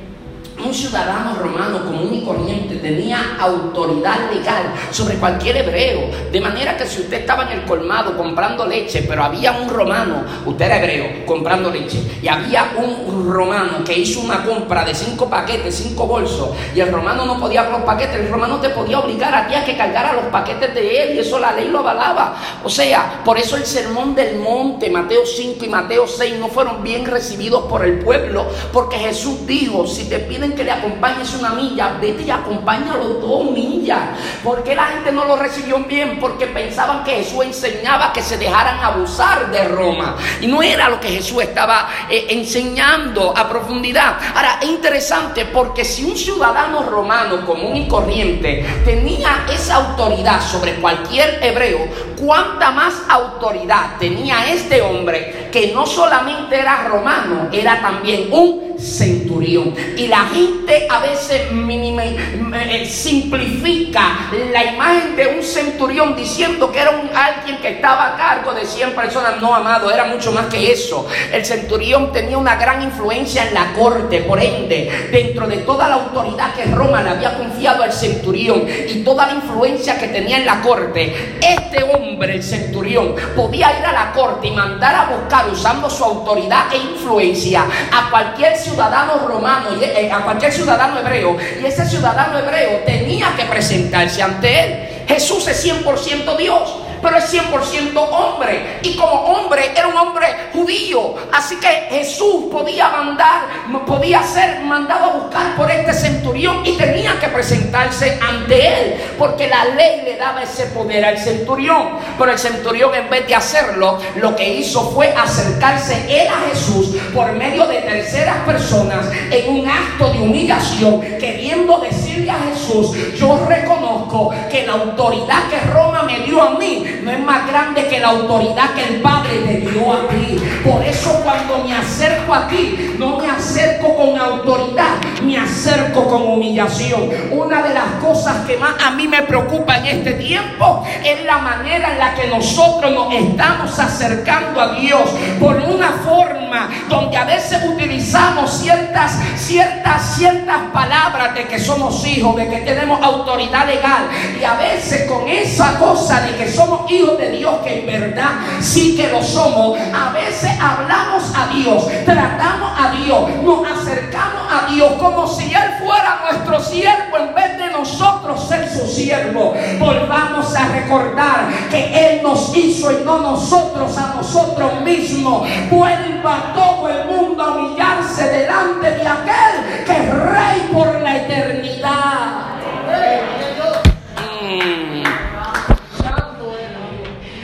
un ciudadano romano común y corriente tenía autoridad legal sobre cualquier hebreo. De manera que si usted estaba en el colmado comprando leche, pero había un romano, usted era hebreo, comprando leche, y había un romano que hizo una compra de cinco paquetes, cinco bolsos, y el romano no podía con los paquetes, el romano te podía obligar a ti a que cargara los paquetes de él, y eso la ley lo avalaba. O sea, por eso el sermón del monte, Mateo 5 y Mateo 6, no fueron bien recibidos por el pueblo, porque Jesús dijo, si te piden que le acompañes una milla, vete y acompáñalo dos millas. ¿Por qué la gente no lo recibió bien? Porque pensaban que Jesús enseñaba que se dejaran abusar de Roma. Y no era lo que Jesús estaba eh, enseñando a profundidad. Ahora, es interesante porque si un ciudadano romano común y corriente tenía esa autoridad sobre cualquier hebreo, ¿cuánta más autoridad tenía este hombre que no solamente era romano, era también un centurión. Y la gente a veces eh, simplifica la imagen de un centurión diciendo que era un, alguien que estaba a cargo de 100 personas. No, amado, era mucho más que eso. El centurión tenía una gran influencia en la corte, por ende, dentro de toda la autoridad que Roma le había confiado al centurión y toda la influencia que tenía en la corte, este hombre, el centurión, podía ir a la corte y mandar a buscar usando su autoridad e influencia a cualquier ciudadano romano, eh, a cualquier ciudadano hebreo, y ese ciudadano hebreo tenía que presentarse ante él. Jesús es 100% Dios pero es 100% hombre. Y como hombre era un hombre judío. Así que Jesús podía mandar, podía ser mandado a buscar por este centurión y tenía que presentarse ante él. Porque la ley le daba ese poder al centurión. Pero el centurión en vez de hacerlo, lo que hizo fue acercarse él a Jesús por medio de terceras personas en un acto de humillación, queriendo decirle a Jesús, yo reconozco que la autoridad que Roma me dio a mí no es más grande que la autoridad que el Padre te dio a ti. Por eso cuando me acerco a ti, no me acerco con autoridad, me acerco con humillación. Una de las cosas que más a mí me preocupa en este tiempo es la manera en la que nosotros nos estamos acercando a Dios por una forma donde a veces utilizamos ciertas, ciertas, ciertas palabras de que somos hijos, de que tenemos autoridad legal y a veces con esa cosa de que somos hijos de Dios, que en verdad sí que lo somos, a veces hablamos a Dios, tratamos a Dios, nos acercamos a Dios como si Él fuera nuestro siervo en vez de nosotros ser su siervo. Volvamos a recordar que Él nos hizo y no nosotros a nosotros mismos. Vuelva todo el mundo a humillarse delante de aquel que es rey por la eternidad.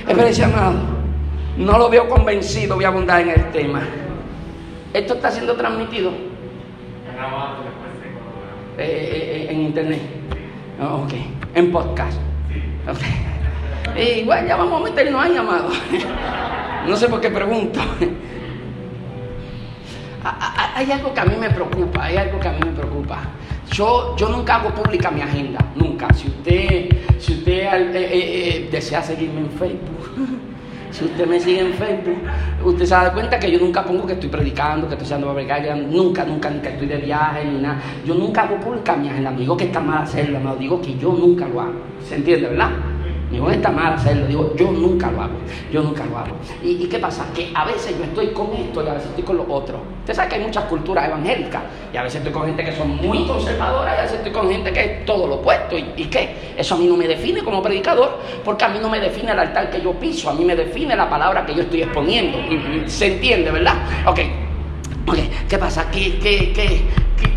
Espérense, amado. No lo veo convencido, voy a abundar en el tema. ¿Esto está siendo transmitido? Eh, eh, eh, en internet. Oh. En podcast. Okay. Bueno, ya vamos a meternos ahí, amado. No sé por qué pregunto. Hay algo que a mí me preocupa, hay algo que a mí me preocupa. Yo, yo nunca hago pública mi agenda, nunca. Si usted, si usted eh, eh, eh, desea seguirme en Facebook, si usted me sigue en Facebook, usted se da cuenta que yo nunca pongo que estoy predicando, que estoy haciendo babrecalla, nunca, nunca, ni que estoy de viaje, ni nada. Yo nunca hago pública mi agenda. No digo que está mal hacerlo, no digo que yo nunca lo hago. ¿Se entiende, verdad? Mujer está mal hacerlo. Digo, yo nunca lo hago. Yo nunca lo hago. ¿Y, qué pasa? Que a veces yo estoy con esto y a veces estoy con lo otro. Usted sabe que hay muchas culturas evangélicas. Y a veces estoy con gente que son muy conservadoras y a veces estoy con gente que es todo lo opuesto. ¿Y, ¿Y qué? Eso a mí no me define como predicador porque a mí no me define el altar que yo piso. A mí me define la palabra que yo estoy exponiendo. ¿Se entiende, verdad? Ok. Okay. ¿Qué pasa? Que, que,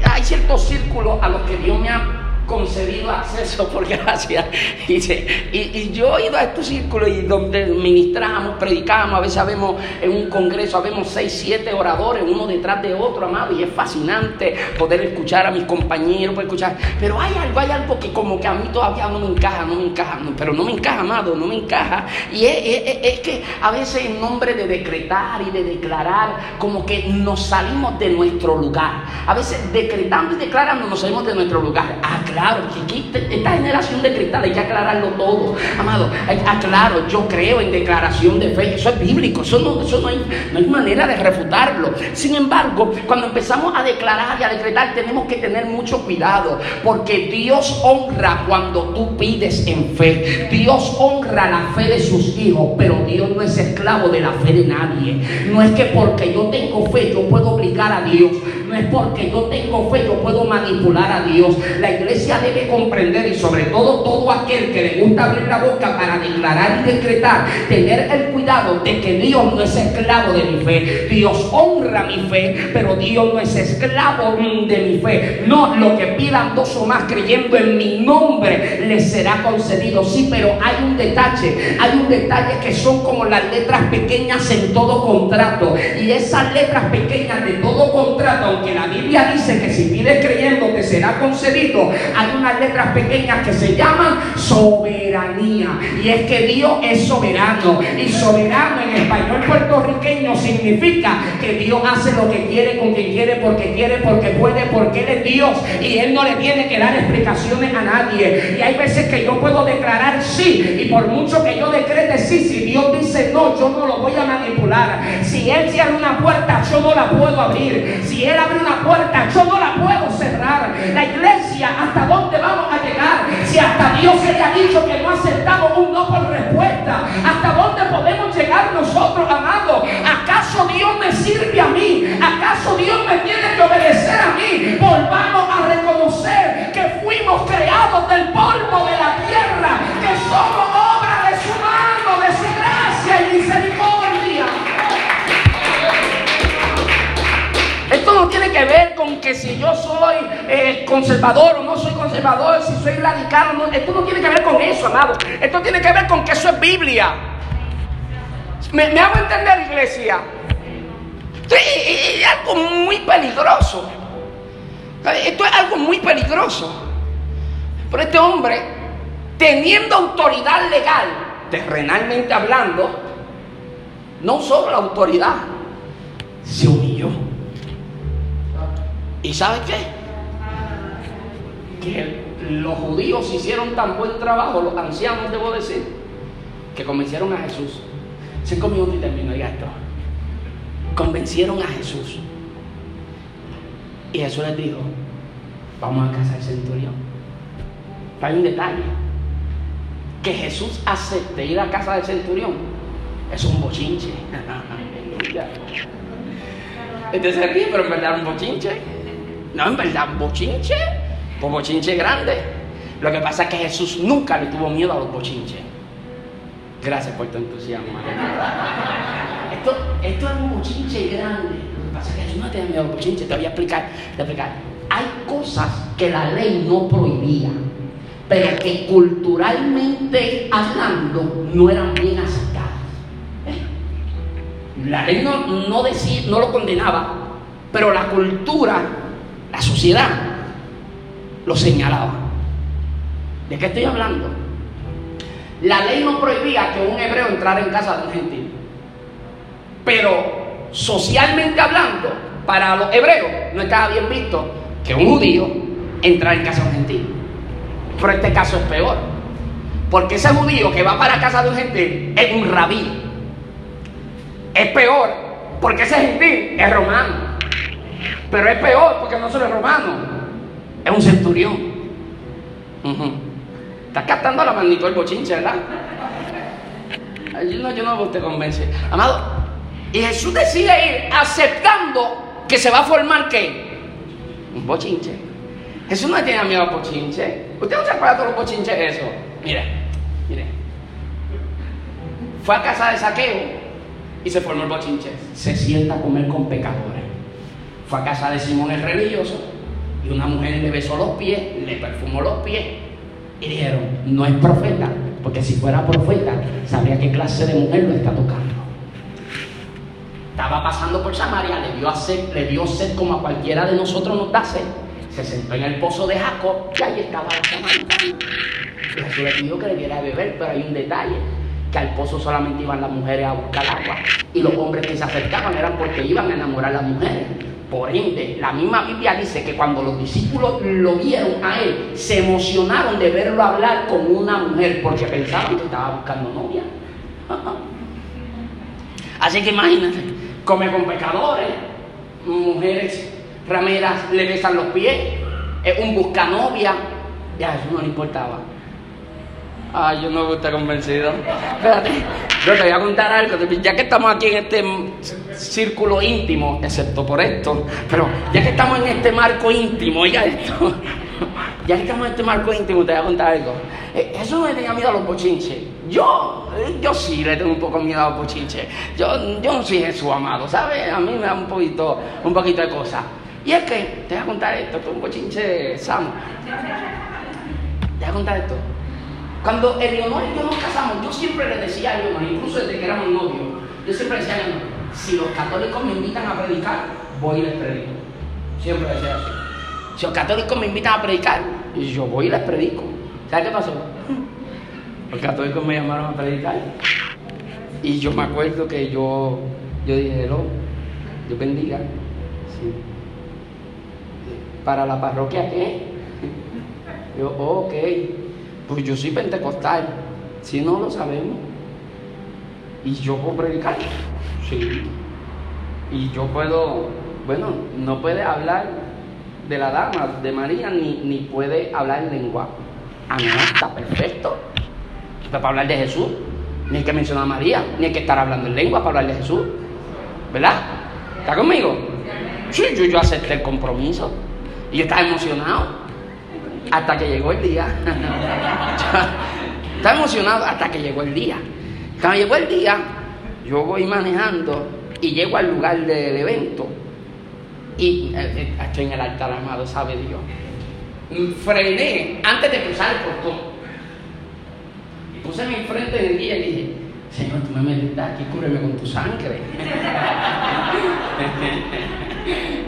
hay ciertos círculos a los que Dios me ha concedido acceso por gracia. Y, y, yo he ido a estos círculos y donde ministramos, predicamos, a veces vemos en un congreso, vemos seis, siete oradores, uno detrás de otro, amado, y es fascinante poder escuchar a mis compañeros, poder escuchar. Pero hay algo, hay algo que como que a mí todavía no me encaja, no me encaja, pero no me encaja, amado, no me encaja. Y es, es que a veces en nombre de decretar y de declarar, como que nos salimos de nuestro lugar. A veces decretando y declarando nos salimos de nuestro lugar. Ah, claro, que esta generación de cristal hay que aclararlo todo. Amado, aclaro, yo creo en declaración de fe, eso es bíblico, eso, no, eso no, hay, no hay manera de refutarlo. Sin embargo, cuando empezamos a declarar y a decretar, tenemos que tener mucho cuidado, porque Dios honra cuando tú pides en fe. Dios honra la fe de sus hijos, pero Dios no es esclavo de la fe de nadie. No es que porque yo tengo fe yo puedo obligar a Dios. No es porque yo tengo fe yo puedo manipular a Dios. La iglesia debe comprender y sobre todo todo aquel que le gusta abrir la boca para declarar y decretar, tener el cuidado de que Dios no es esclavo de mi fe. Dios honra mi fe, pero Dios no es esclavo de mi fe. No, lo que pidan dos o más creyendo en mi nombre les será concedido. Sí, pero hay un detalle, hay un detalle que son como las letras pequeñas en todo contrato. Y esas letras pequeñas de todo contrato, aunque la Biblia dice que si pides creyendo te será concedido, hay unas letras pequeñas que se llaman soberanía. Y es que Dios es soberano. Y soberano en español puertorriqueño significa que Dios hace lo que quiere con quien quiere, porque quiere, porque puede, porque Él es Dios. Y Él no le tiene que dar explicaciones a nadie. Y hay veces que yo puedo declarar sí. Y por mucho que yo decrete sí, si Dios dice no, yo no lo voy a manipular. Si Él cierra una puerta, yo no la puedo abrir. Si Él una puerta, yo no la puedo cerrar. La iglesia hasta dónde vamos a llegar si hasta Dios se le ha dicho que no aceptamos un no por respuesta? ¿Hasta dónde podemos llegar nosotros, amados? ¿Acaso Dios me sirve a mí? ¿Acaso Dios me tiene que obedecer a mí? Volvamos a si yo soy eh, conservador o no soy conservador, si soy radical. Esto no tiene que ver con eso, amado. Esto tiene que ver con que eso es Biblia. ¿Me, hago entender, iglesia? Es algo muy peligroso. Esto es algo muy peligroso. Pero este hombre, teniendo autoridad legal, terrenalmente hablando, no solo la autoridad, se humilló. ¿Y sabe qué? Que los judíos hicieron tan buen trabajo, los ancianos debo decir, que convencieron a Jesús. Cinco minutos y termino ya esto. Convencieron a Jesús. Y Jesús les dijo, vamos a casa del centurión. Hay un detalle. Que Jesús acepte ir a casa del centurión es un bochinche. Este se ríe, pero en verdad un bochinche. No, en verdad, bochinche, pues bochinche grande. Lo que pasa es que Jesús nunca le tuvo miedo a los bochinches. Gracias por tu entusiasmo. Esto, esto es un bochinche grande. Lo que pasa es que Jesús no tiene miedo a los bochinches. Te voy a explicar. Te voy a explicar. Hay cosas que la ley no prohibía, pero que culturalmente hablando no eran bien aceptadas. ¿Eh? La ley no, no, decía, no lo condenaba, pero la cultura la sociedad lo señalaba. ¿De qué estoy hablando? La ley no prohibía que un hebreo entrara en casa de un gentil. Pero socialmente hablando, para los hebreos no estaba bien visto que un judío entrara en casa de un gentil. Pero este caso es peor. Porque ese judío que va para casa de un gentil es un rabí. Es peor porque ese gentil es romano. Pero es peor porque no solo es romano, es un centurión. Estás captando la magnitud del bochinche, ¿verdad? Yo no, yo no te convence. Amado, y Jesús decide ir aceptando que se va a formar qué? Un bochinche. Jesús no tiene miedo a bochinche. ¿Usted no se acuerda de los bochinches eso? Mire, mire. Fue a casa de saqueo y se formó el bochinche. Se sienta a comer con pecadores. Fue a casa de Simón el religioso y una mujer le besó los pies, le perfumó los pies y dijeron, no es profeta, porque si fuera profeta, sabría qué clase de mujer lo está tocando. Estaba pasando por Samaria, le dio, sed, le dio sed como a cualquiera de nosotros nos da sed. Se sentó en el pozo de Jacob y ahí estaba la samaritana. Jesús le pidió que le diera a beber, pero hay un detalle, que al pozo solamente iban las mujeres a buscar agua y los hombres que se acercaban eran porque iban a enamorar a las mujeres. Por ende, la misma Biblia dice que cuando los discípulos lo vieron a él, se emocionaron de verlo hablar con una mujer porque pensaban que estaba buscando novia. Así que imagínense, come con pecadores, mujeres rameras le besan los pies, es un buscanovia, ya eso no le importaba. Ay, yo no estoy convencido. Espérate, yo te voy a contar algo. Ya que estamos aquí en este círculo íntimo, excepto por esto, pero ya que estamos en este marco íntimo, oiga esto. Ya que estamos en este marco íntimo, te voy a contar algo. Eh, eso no me tenía miedo a los bochinches. Yo, eh, yo sí le tengo un poco miedo a los bochinches. Yo, yo no soy Jesús amado, ¿sabes? A mí me da un poquito, un poquito de cosas. Y es que, te voy a contar esto, que es un bochinche sano. Te voy a contar esto. Cuando Eleonor y yo nos casamos, yo siempre le decía a Eleonor, incluso desde que éramos novios, yo siempre decía a Eleonor, si los católicos me invitan a predicar, voy y les predico. Siempre decía así. Si los católicos me invitan a predicar, yo voy y les predico. ¿Sabes qué pasó? Los católicos me llamaron a predicar. Y yo me acuerdo que yo, yo dije, hello, Dios bendiga. Sí. ¿Para la parroquia qué? Yo, oh, ok. Pues yo soy pentecostal, si no lo sabemos. Y yo puedo predicar, sí. Y yo puedo, bueno, no puede hablar de la dama, de María, ni, ni puede hablar en lengua. Ah, no, está perfecto. Pero para hablar de Jesús, ni hay que mencionar a María, ni hay que estar hablando en lengua para hablar de Jesús. ¿Verdad? ¿Está conmigo? Sí, yo, yo acepté el compromiso. Y yo estaba emocionado. Hasta que llegó el día. Estaba emocionado hasta que llegó el día. Cuando llegó el día, yo voy manejando y llego al lugar del evento. Y eh, eh, estoy en el altar amado, sabe Dios. Frené antes de cruzar el portón. Y puse mi frente en el guía y dije, Señor, tú me metiste aquí, cúbreme con tu sangre.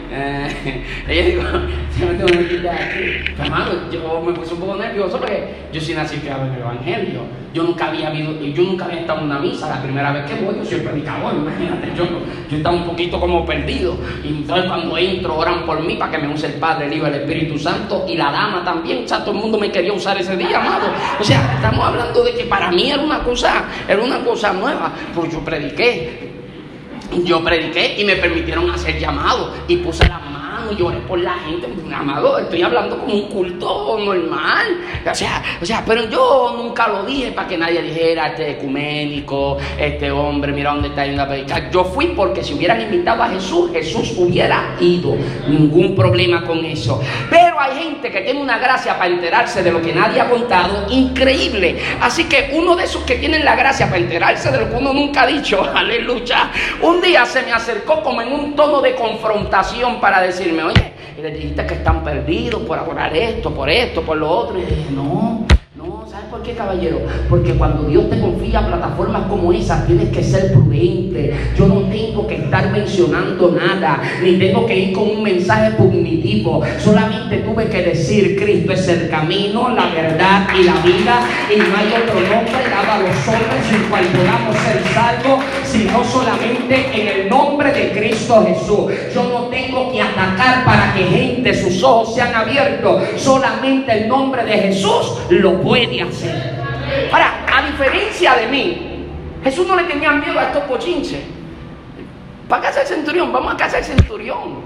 Eh, ella dijo, aquí. Hermano, yo me puse un poco nervioso porque yo sí nací criado en el Evangelio. Yo nunca había habido, yo nunca había estado en una misa. La primera vez que voy, yo soy predicador, imagínate. Yo, yo estaba un poquito como perdido. Y entonces cuando entro, oran por mí para que me use el Padre, el Hijo, el Espíritu Santo y la dama también. O sea, todo el mundo me quería usar ese día, amado. O sea, estamos hablando de que para mí era una cosa, era una cosa nueva. Pues yo prediqué. Yo prediqué y me permitieron hacer llamado y puse la y lloré por la gente. Amado, estoy hablando como un culto normal. O sea, o sea, pero yo nunca lo dije para que nadie dijera este ecuménico, este hombre, mira dónde está yendo a. Yo fui porque si hubieran invitado a Jesús, Jesús hubiera ido. Ningún problema con eso. Pero hay gente que tiene una gracia para enterarse de lo que nadie ha contado, increíble. Así que uno de esos que tienen la gracia para enterarse de lo que uno nunca ha dicho, aleluya. Un día se me acercó como en un tono de confrontación para decirme, oye, y le dijiste que están perdidos por adorar esto, por esto, por lo otro. Y dije, no, no, ¿sabes por qué, caballero? Porque cuando Dios te confía plataformas como esas, tienes que ser prudente. Yo no tengo que estar mencionando nada, ni tengo que ir con un mensaje punitivo. Solamente tuve que decir, Cristo es el camino, la verdad y la vida, y no hay otro nombre dado a los hombres en cual podamos ser salvos, sino solamente en el nombre de Cristo Jesús. Yo no tengo que atacar para que gente, sus ojos sean abiertos. Solamente el nombre de Jesús lo puede Ahora, a diferencia de mí, Jesús no le tenía miedo a estos pochinches. Para casa del centurión, vamos a casa del centurión.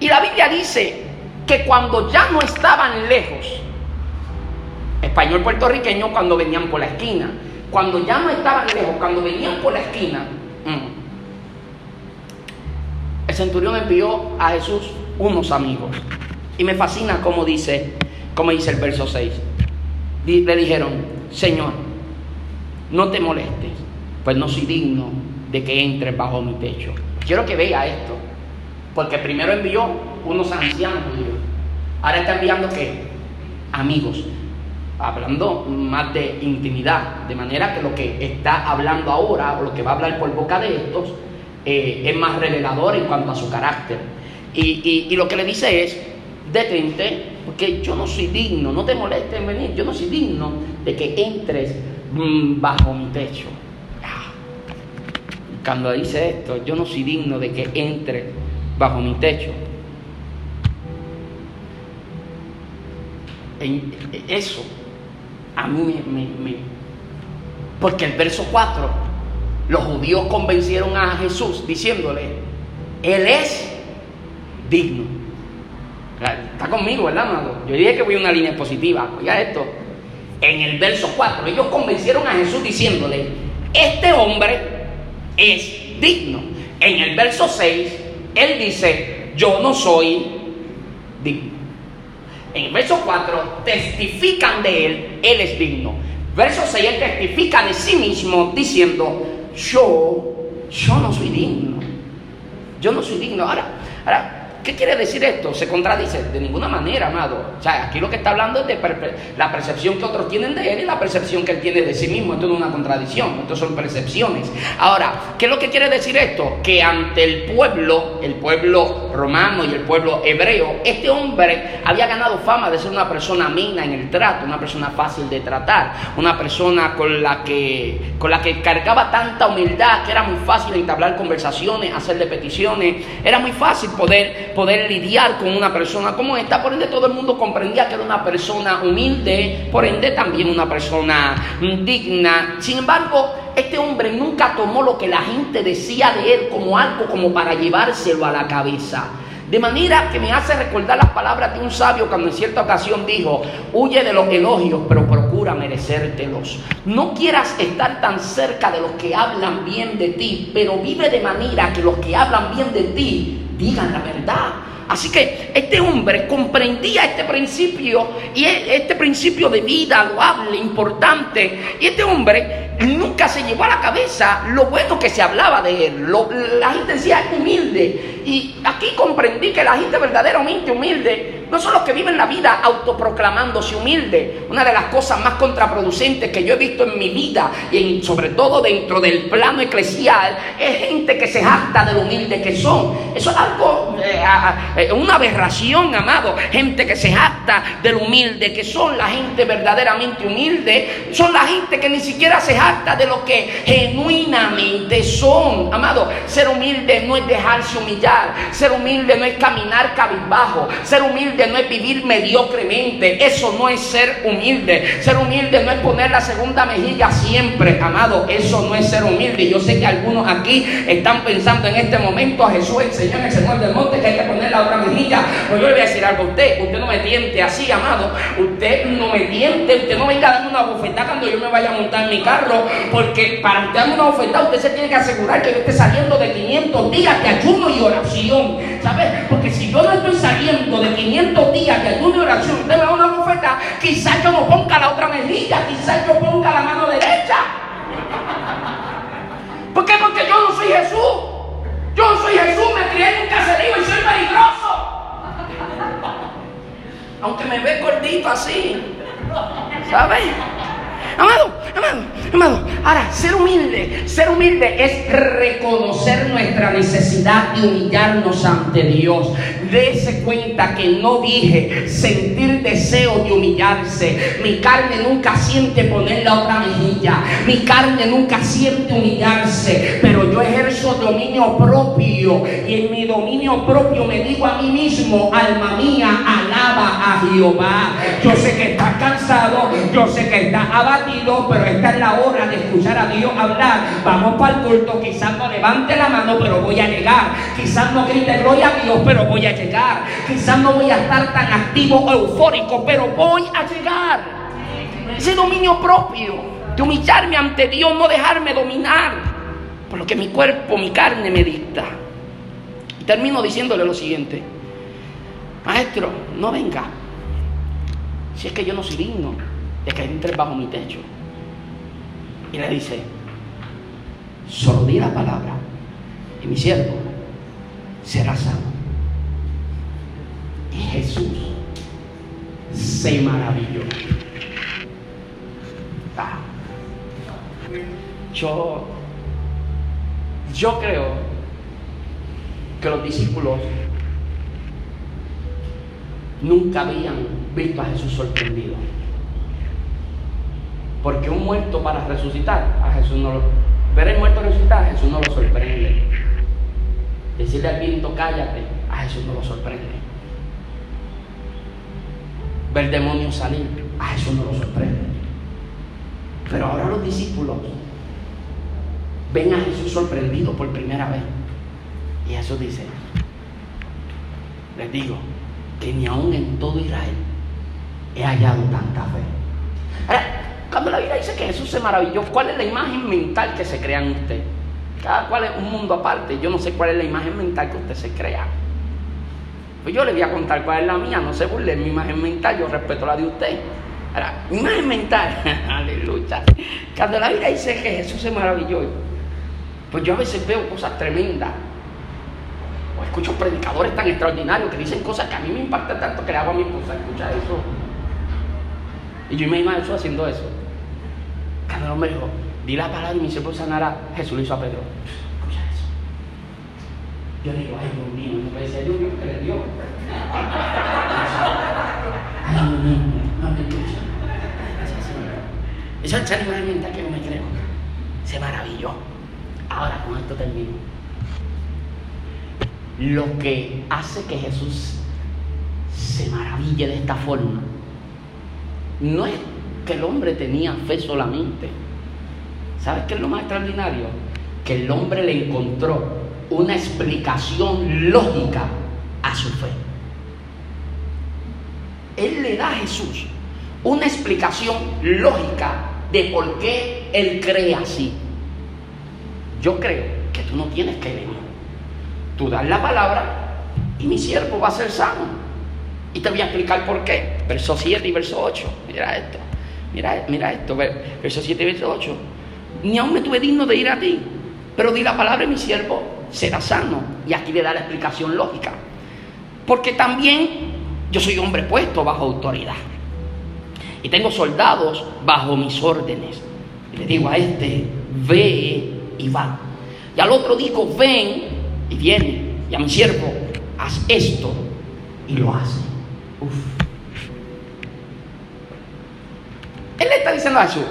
Y la Biblia dice que cuando ya no estaban lejos, Español puertorriqueño cuando venían por la esquina. Cuando ya no estaban lejos, cuando venían por la esquina, mm, el centurión envió a Jesús unos amigos. Y me fascina cómo dice, cómo dice el verso 6. Le dijeron, Señor, no te molestes, pues no soy digno de que entres bajo mi techo. Quiero que vea esto, porque primero envió unos ancianos judíos, ahora está enviando qué? Amigos, hablando más de intimidad, de manera que lo que está hablando ahora o lo que va a hablar por boca de estos eh, es más revelador en cuanto a su carácter. Y, lo que le dice es, detente, porque yo no soy digno, no te molestes en venir, yo no soy digno de que entres mm, bajo mi techo. Cuando dice esto, yo no soy digno de que entre bajo mi techo. eso a mí me, Porque el verso 4, los judíos convencieron a Jesús diciéndole, Él es digno. Está conmigo, ¿verdad, amado? Yo dije que voy a una línea positiva. Oiga esto. En el verso 4, ellos convencieron a Jesús diciéndole, este hombre es digno. En el verso 6, él dice, yo no soy digno. En el verso 4 testifican de él, él es digno. Verso 6 él testifica de sí mismo diciendo, yo, yo no soy digno. Yo no soy digno. Ahora, ahora ¿Qué quiere decir esto? Se contradice de ninguna manera, amado. O sea, aquí lo que está hablando es de la percepción que otros tienen de él y la percepción que él tiene de sí mismo. Esto no es una contradicción, esto son percepciones. Ahora, ¿qué es lo que quiere decir esto? Que ante el pueblo, el pueblo romano y el pueblo hebreo, este hombre había ganado fama de ser una persona amena en el trato, una persona fácil de tratar, una persona con la que, con la que cargaba tanta humildad que era muy fácil entablar conversaciones, hacerle peticiones, era muy fácil poder poder lidiar con una persona como esta. Por ende, todo el mundo comprendía que era una persona humilde, por ende, también una persona digna. Sin embargo, este hombre nunca tomó lo que la gente decía de él como algo como para llevárselo a la cabeza. De manera que me hace recordar las palabras de un sabio cuando en cierta ocasión dijo, huye de los elogios, pero procura merecértelos. No quieras estar tan cerca de los que hablan bien de ti, pero vive de manera que los que hablan bien de ti digan la verdad. Así que este hombre comprendía este principio y e, este principio de vida loable, importante. Y este hombre nunca se llevó a la cabeza lo bueno que se hablaba de él. la gente decía humilde. Y aquí comprendí que la gente verdaderamente humilde no son los que viven la vida autoproclamándose humilde. Una de las cosas más contraproducentes que yo he visto en mi vida y sobre todo dentro del plano eclesial es gente que se jacta de lo humilde que son. Eso es algo, eh, eh, una aberración, amado. Gente que se jacta de lo humilde que son. La gente verdaderamente humilde son la gente que ni siquiera se jacta de lo que genuinamente son. Amado, ser humilde no es dejarse humillar. Ser humilde no es caminar cabizbajo. Ser humilde no es vivir mediocremente, eso no es ser humilde. Ser humilde no es poner la segunda mejilla siempre, amado, eso no es ser humilde. Yo sé que algunos aquí están pensando en este momento a Jesús, el Señor, el Señor del monte, que hay que poner la otra mejilla. Pues yo le voy a decir algo a usted, usted no me tiente así, amado, usted no me tiente, usted no venga a darme una bofetada cuando yo me vaya a montar en mi carro, porque para usted darme una bofetada, usted se tiene que asegurar que yo esté saliendo de 500 días de ayuno y oración, ¿sabes? Porque si yo no estoy saliendo de 500 días de y oración, usted me da una bofeta, quizás yo no ponga la otra mejilla, quizás yo ponga la mano derecha. ¿Por qué? Porque yo no soy Jesús. Yo no soy Jesús, me crié en un caserío y soy peligroso. Aunque me ve gordito así. ¿Sabes? Amado, amado, amado. Ahora, ser humilde, ser humilde es reconocer nuestra necesidad y humillarnos ante Dios. Dese cuenta que no dije sentir deseo de humillarse. Mi carne nunca siente poner la otra mejilla. Mi carne nunca siente humillarse. Pero yo ejerzo dominio propio. Y en mi dominio propio me digo a mí mismo, alma mía, alaba a Jehová. Yo sé que estás cansado. Yo sé que estás abatido pero esta es la hora de escuchar a Dios hablar. Vamos para el culto, quizás no levante la mano, pero voy a llegar. Quizás no grite gloria a Dios, pero voy a llegar. Quizás no voy a estar tan activo eufórico, pero voy a llegar. ese dominio propio, de humillarme ante Dios, no dejarme dominar por lo que mi cuerpo, mi carne me dicta. Y termino diciéndole lo siguiente, maestro, no venga, si es que yo no soy digno de que entre bajo mi techo. Y le dice, solo di la palabra y mi siervo será sano. Y Jesús se maravilló. Ah. Yo, yo creo que los discípulos nunca habían visto a Jesús sorprendido. Porque un muerto para resucitar, a Jesús no lo... Ver el muerto resucitar, a Jesús no lo sorprende. Decirle al viento cállate, a Jesús no lo sorprende. Ver demonios salir, a Jesús no lo sorprende. Pero ahora los discípulos ven a Jesús sorprendido por primera vez. Y Jesús dice, les digo que ni aún en todo Israel he hallado tanta fe. Cuando la Biblia dice que Jesús se maravilló, ¿cuál es la imagen mental que se crea en usted? Cada cual es un mundo aparte. Yo no sé cuál es la imagen mental que usted se crea. Pues yo le voy a contar cuál es la mía. No se burle mi imagen mental. Yo respeto la de usted. Mi imagen mental. Aleluya. Cuando la Biblia dice que Jesús se maravilló, pues yo a veces veo cosas tremendas. O escucho predicadores tan extraordinarios que dicen cosas que a mí me impactan tanto que le hago a mi esposa escuchar eso. Y yo me imagino haciendo eso. Cuando el hombre dijo, di la palabra y mi siervo sanará, Jesús le hizo a Pedro. Escucha eso. Yo digo, ay Dios mío, no puede ser Dios que le dio. Ay Dios mío, aleluya. Esa es la imagen mental que no me creo. Se maravilló. Ahora con esto termino. Lo que hace que Jesús se maraville de esta forma no es que el hombre tenía fe solamente. ¿Sabes qué es lo más extraordinario? Que el hombre le encontró una explicación lógica a su fe. Él le da a Jesús una explicación lógica de por qué él cree así. Yo creo que tú no tienes que venir. Tú das la palabra y mi siervo va a ser sano. Y te voy a explicar por qué. Verso 7 y verso 8. Mira esto. Mira, mira esto. Verso 7 y verso 8. Ni aún me tuve digno de ir a ti. Pero di la palabra y mi siervo será sano. Y aquí le da la explicación lógica. Porque también yo soy hombre puesto bajo autoridad. Y tengo soldados bajo mis órdenes. Y le digo a este, ve y va. Y al otro digo, ven y viene. Y a mi siervo, haz esto y lo hace. Uf. Él le está diciendo a Jesús,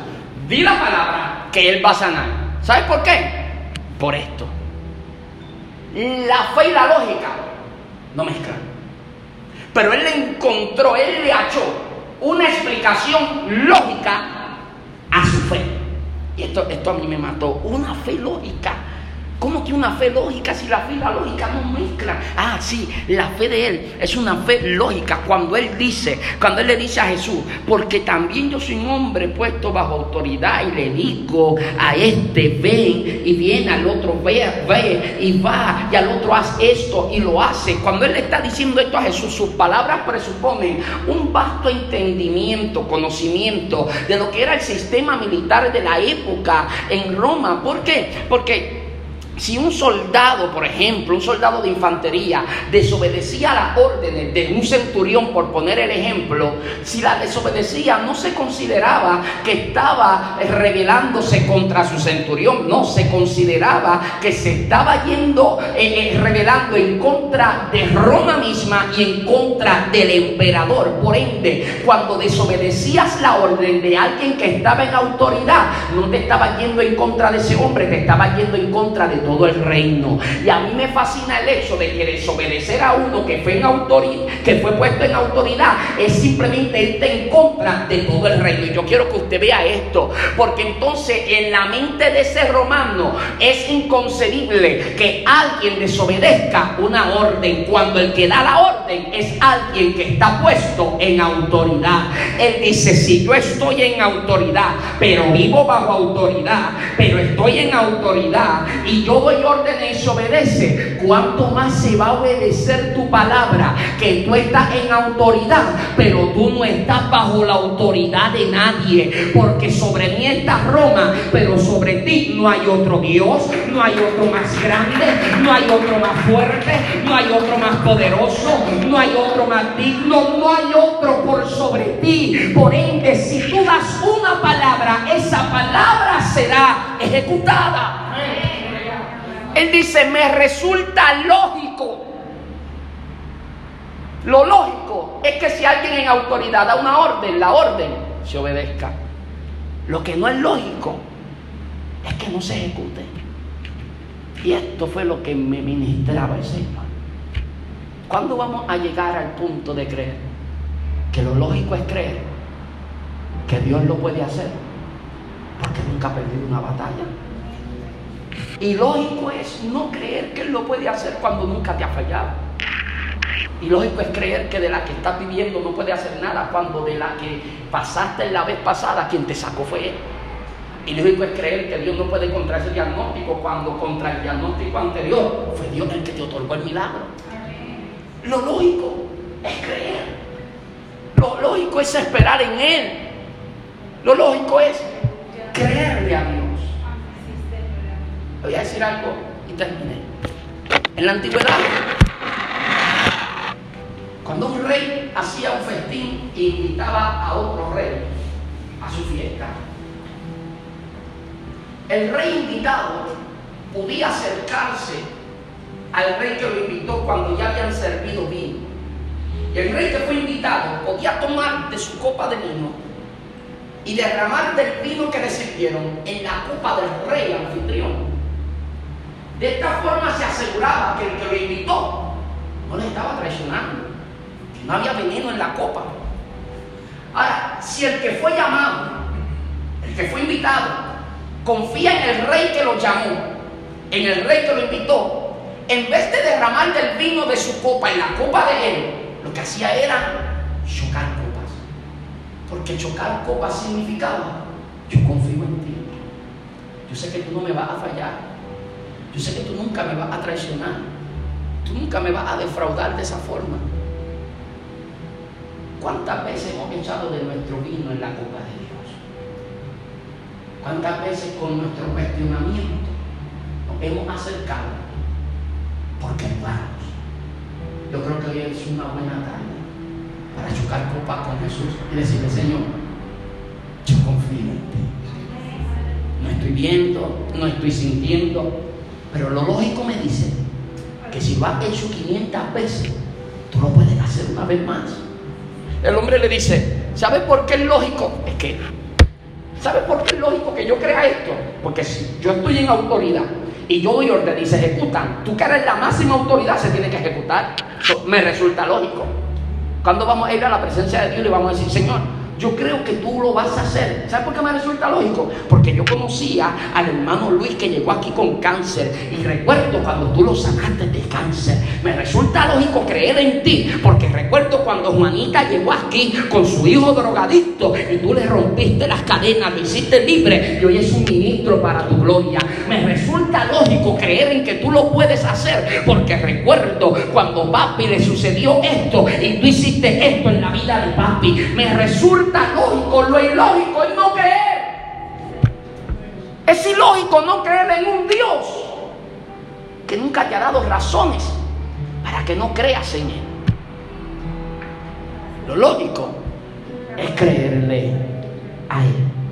di la palabra que Él va a sanar. ¿Sabes por qué? Por esto. La fe y la lógica no mezclan. Pero Él le encontró, Él le hachó una explicación lógica a su fe. Y esto, esto a mí me mató. Una fe lógica ¿Cómo que una fe lógica si la fe y la lógica no mezclan? Ah, sí, la fe de él es una fe lógica. Cuando él dice, cuando él le dice a Jesús, porque también yo soy un hombre puesto bajo autoridad y le digo a este ven y viene, al otro ve, ve y va y al otro haz esto y lo hace. Cuando él le está diciendo esto a Jesús, sus palabras presuponen un vasto entendimiento, conocimiento de lo que era el sistema militar de la época en Roma. ¿Por qué? Porque si un soldado, por ejemplo, un soldado de infantería, desobedecía las órdenes de un centurión, por poner el ejemplo, si la desobedecía no se consideraba que estaba rebelándose contra su centurión, no, se consideraba que se estaba yendo, eh, eh, rebelando en contra de Roma misma y en contra del emperador. Por ende, cuando desobedecías la orden de alguien que estaba en autoridad, no te estaba yendo en contra de ese hombre, te estaba yendo en contra de todo el reino. Y a mí me fascina el hecho de que desobedecer a uno que fue, en autoridad, que fue puesto en autoridad es simplemente irte en contra de todo el reino. Y yo quiero que usted vea esto, porque entonces en la mente de ese romano es inconcebible que alguien desobedezca una orden cuando el que da la orden es alguien que está puesto en autoridad. Él dice, si yo estoy en autoridad, pero vivo bajo autoridad, pero estoy en autoridad y yo órdenes y se obedece, ¿cuánto más se va a obedecer tu palabra? Que tú estás en autoridad, pero tú no estás bajo la autoridad de nadie, porque sobre mí está Roma, pero sobre ti no hay otro Dios, no hay otro más grande, no hay otro más fuerte, no hay otro más poderoso, no hay otro más digno, no hay otro por sobre ti. Por ende, si tú das una palabra, esa palabra será ejecutada. Él dice, me resulta lógico. Lo lógico es que si alguien en autoridad da una orden, la orden se obedezca. Lo que no es lógico es que no se ejecute. Y esto fue lo que me ministraba el Señor. ¿Cuándo vamos a llegar al punto de creer que lo lógico es creer que Dios lo puede hacer? Porque nunca ha perdido una batalla. Y lógico es no creer que Él lo puede hacer cuando nunca te ha fallado. Y lógico es creer que de la que estás viviendo no puede hacer nada cuando de la que pasaste la vez pasada quien te sacó fue Él. Y lógico es creer que Dios no puede contra ese diagnóstico cuando contra el diagnóstico anterior fue Dios el que te otorgó el milagro. Lo lógico es creer. Lo lógico es esperar en Él. Lo lógico es creerle a Dios. Voy a decir algo y terminé. En la antigüedad, cuando un rey hacía un festín e invitaba a otro rey a su fiesta, el rey invitado podía acercarse al rey que lo invitó cuando ya habían servido vino. Y el rey que fue invitado podía tomar de su copa de vino y derramar del vino que le sirvieron en la copa del rey anfitrión. De esta forma se aseguraba que el que lo invitó no le estaba traicionando, que no había veneno en la copa. Ahora, si el que fue llamado, el que fue invitado, confía en el rey que lo llamó, en el rey que lo invitó, en vez de derramar del vino de su copa en la copa de él, lo que hacía era chocar copas. Porque chocar copas significaba, yo confío en ti. Yo sé que tú no me vas a fallar. Yo sé que tú nunca me vas a traicionar. Tú nunca me vas a defraudar de esa forma. ¿Cuántas veces hemos echado de nuestro vino en la copa de Dios? ¿Cuántas veces con nuestro cuestionamiento nos hemos acercado porque vamos. Yo creo que hoy es una buena tarde para chocar copa con Jesús y decirle, Señor, yo confío en ti. No estoy viendo, no estoy sintiendo, pero lo lógico me dice que si lo has hecho 500 veces, tú lo puedes hacer una vez más. El hombre le dice, ¿sabes por qué es lógico? Es que, ¿sabes por qué es lógico que yo crea esto? Porque si yo estoy en autoridad y yo doy orden y se ejecutan, tú que eres la máxima autoridad se tiene que ejecutar. me resulta lógico. Cuando vamos a ir a la presencia de Dios le vamos a decir, Señor, yo creo que tú lo vas a hacer. ¿Sabes por qué me resulta lógico? Porque yo conocía al hermano Luis que llegó aquí con cáncer. Y recuerdo cuando tú lo sanaste de cáncer. Me resulta lógico creer en ti. Porque recuerdo cuando Juanita llegó aquí con su hijo drogadicto. Y tú le rompiste las cadenas, lo hiciste libre. Y hoy es un ministro para tu gloria. Me resulta lógico creer en que tú lo puedes hacer. Porque recuerdo cuando papi le sucedió esto. Y tú hiciste esto en la vida de papi. Me resulta lógico, lo ilógico es no creer. Es ilógico no creer en un Dios que nunca te ha dado razones para que no creas en Él. Lo lógico es creerle a Él.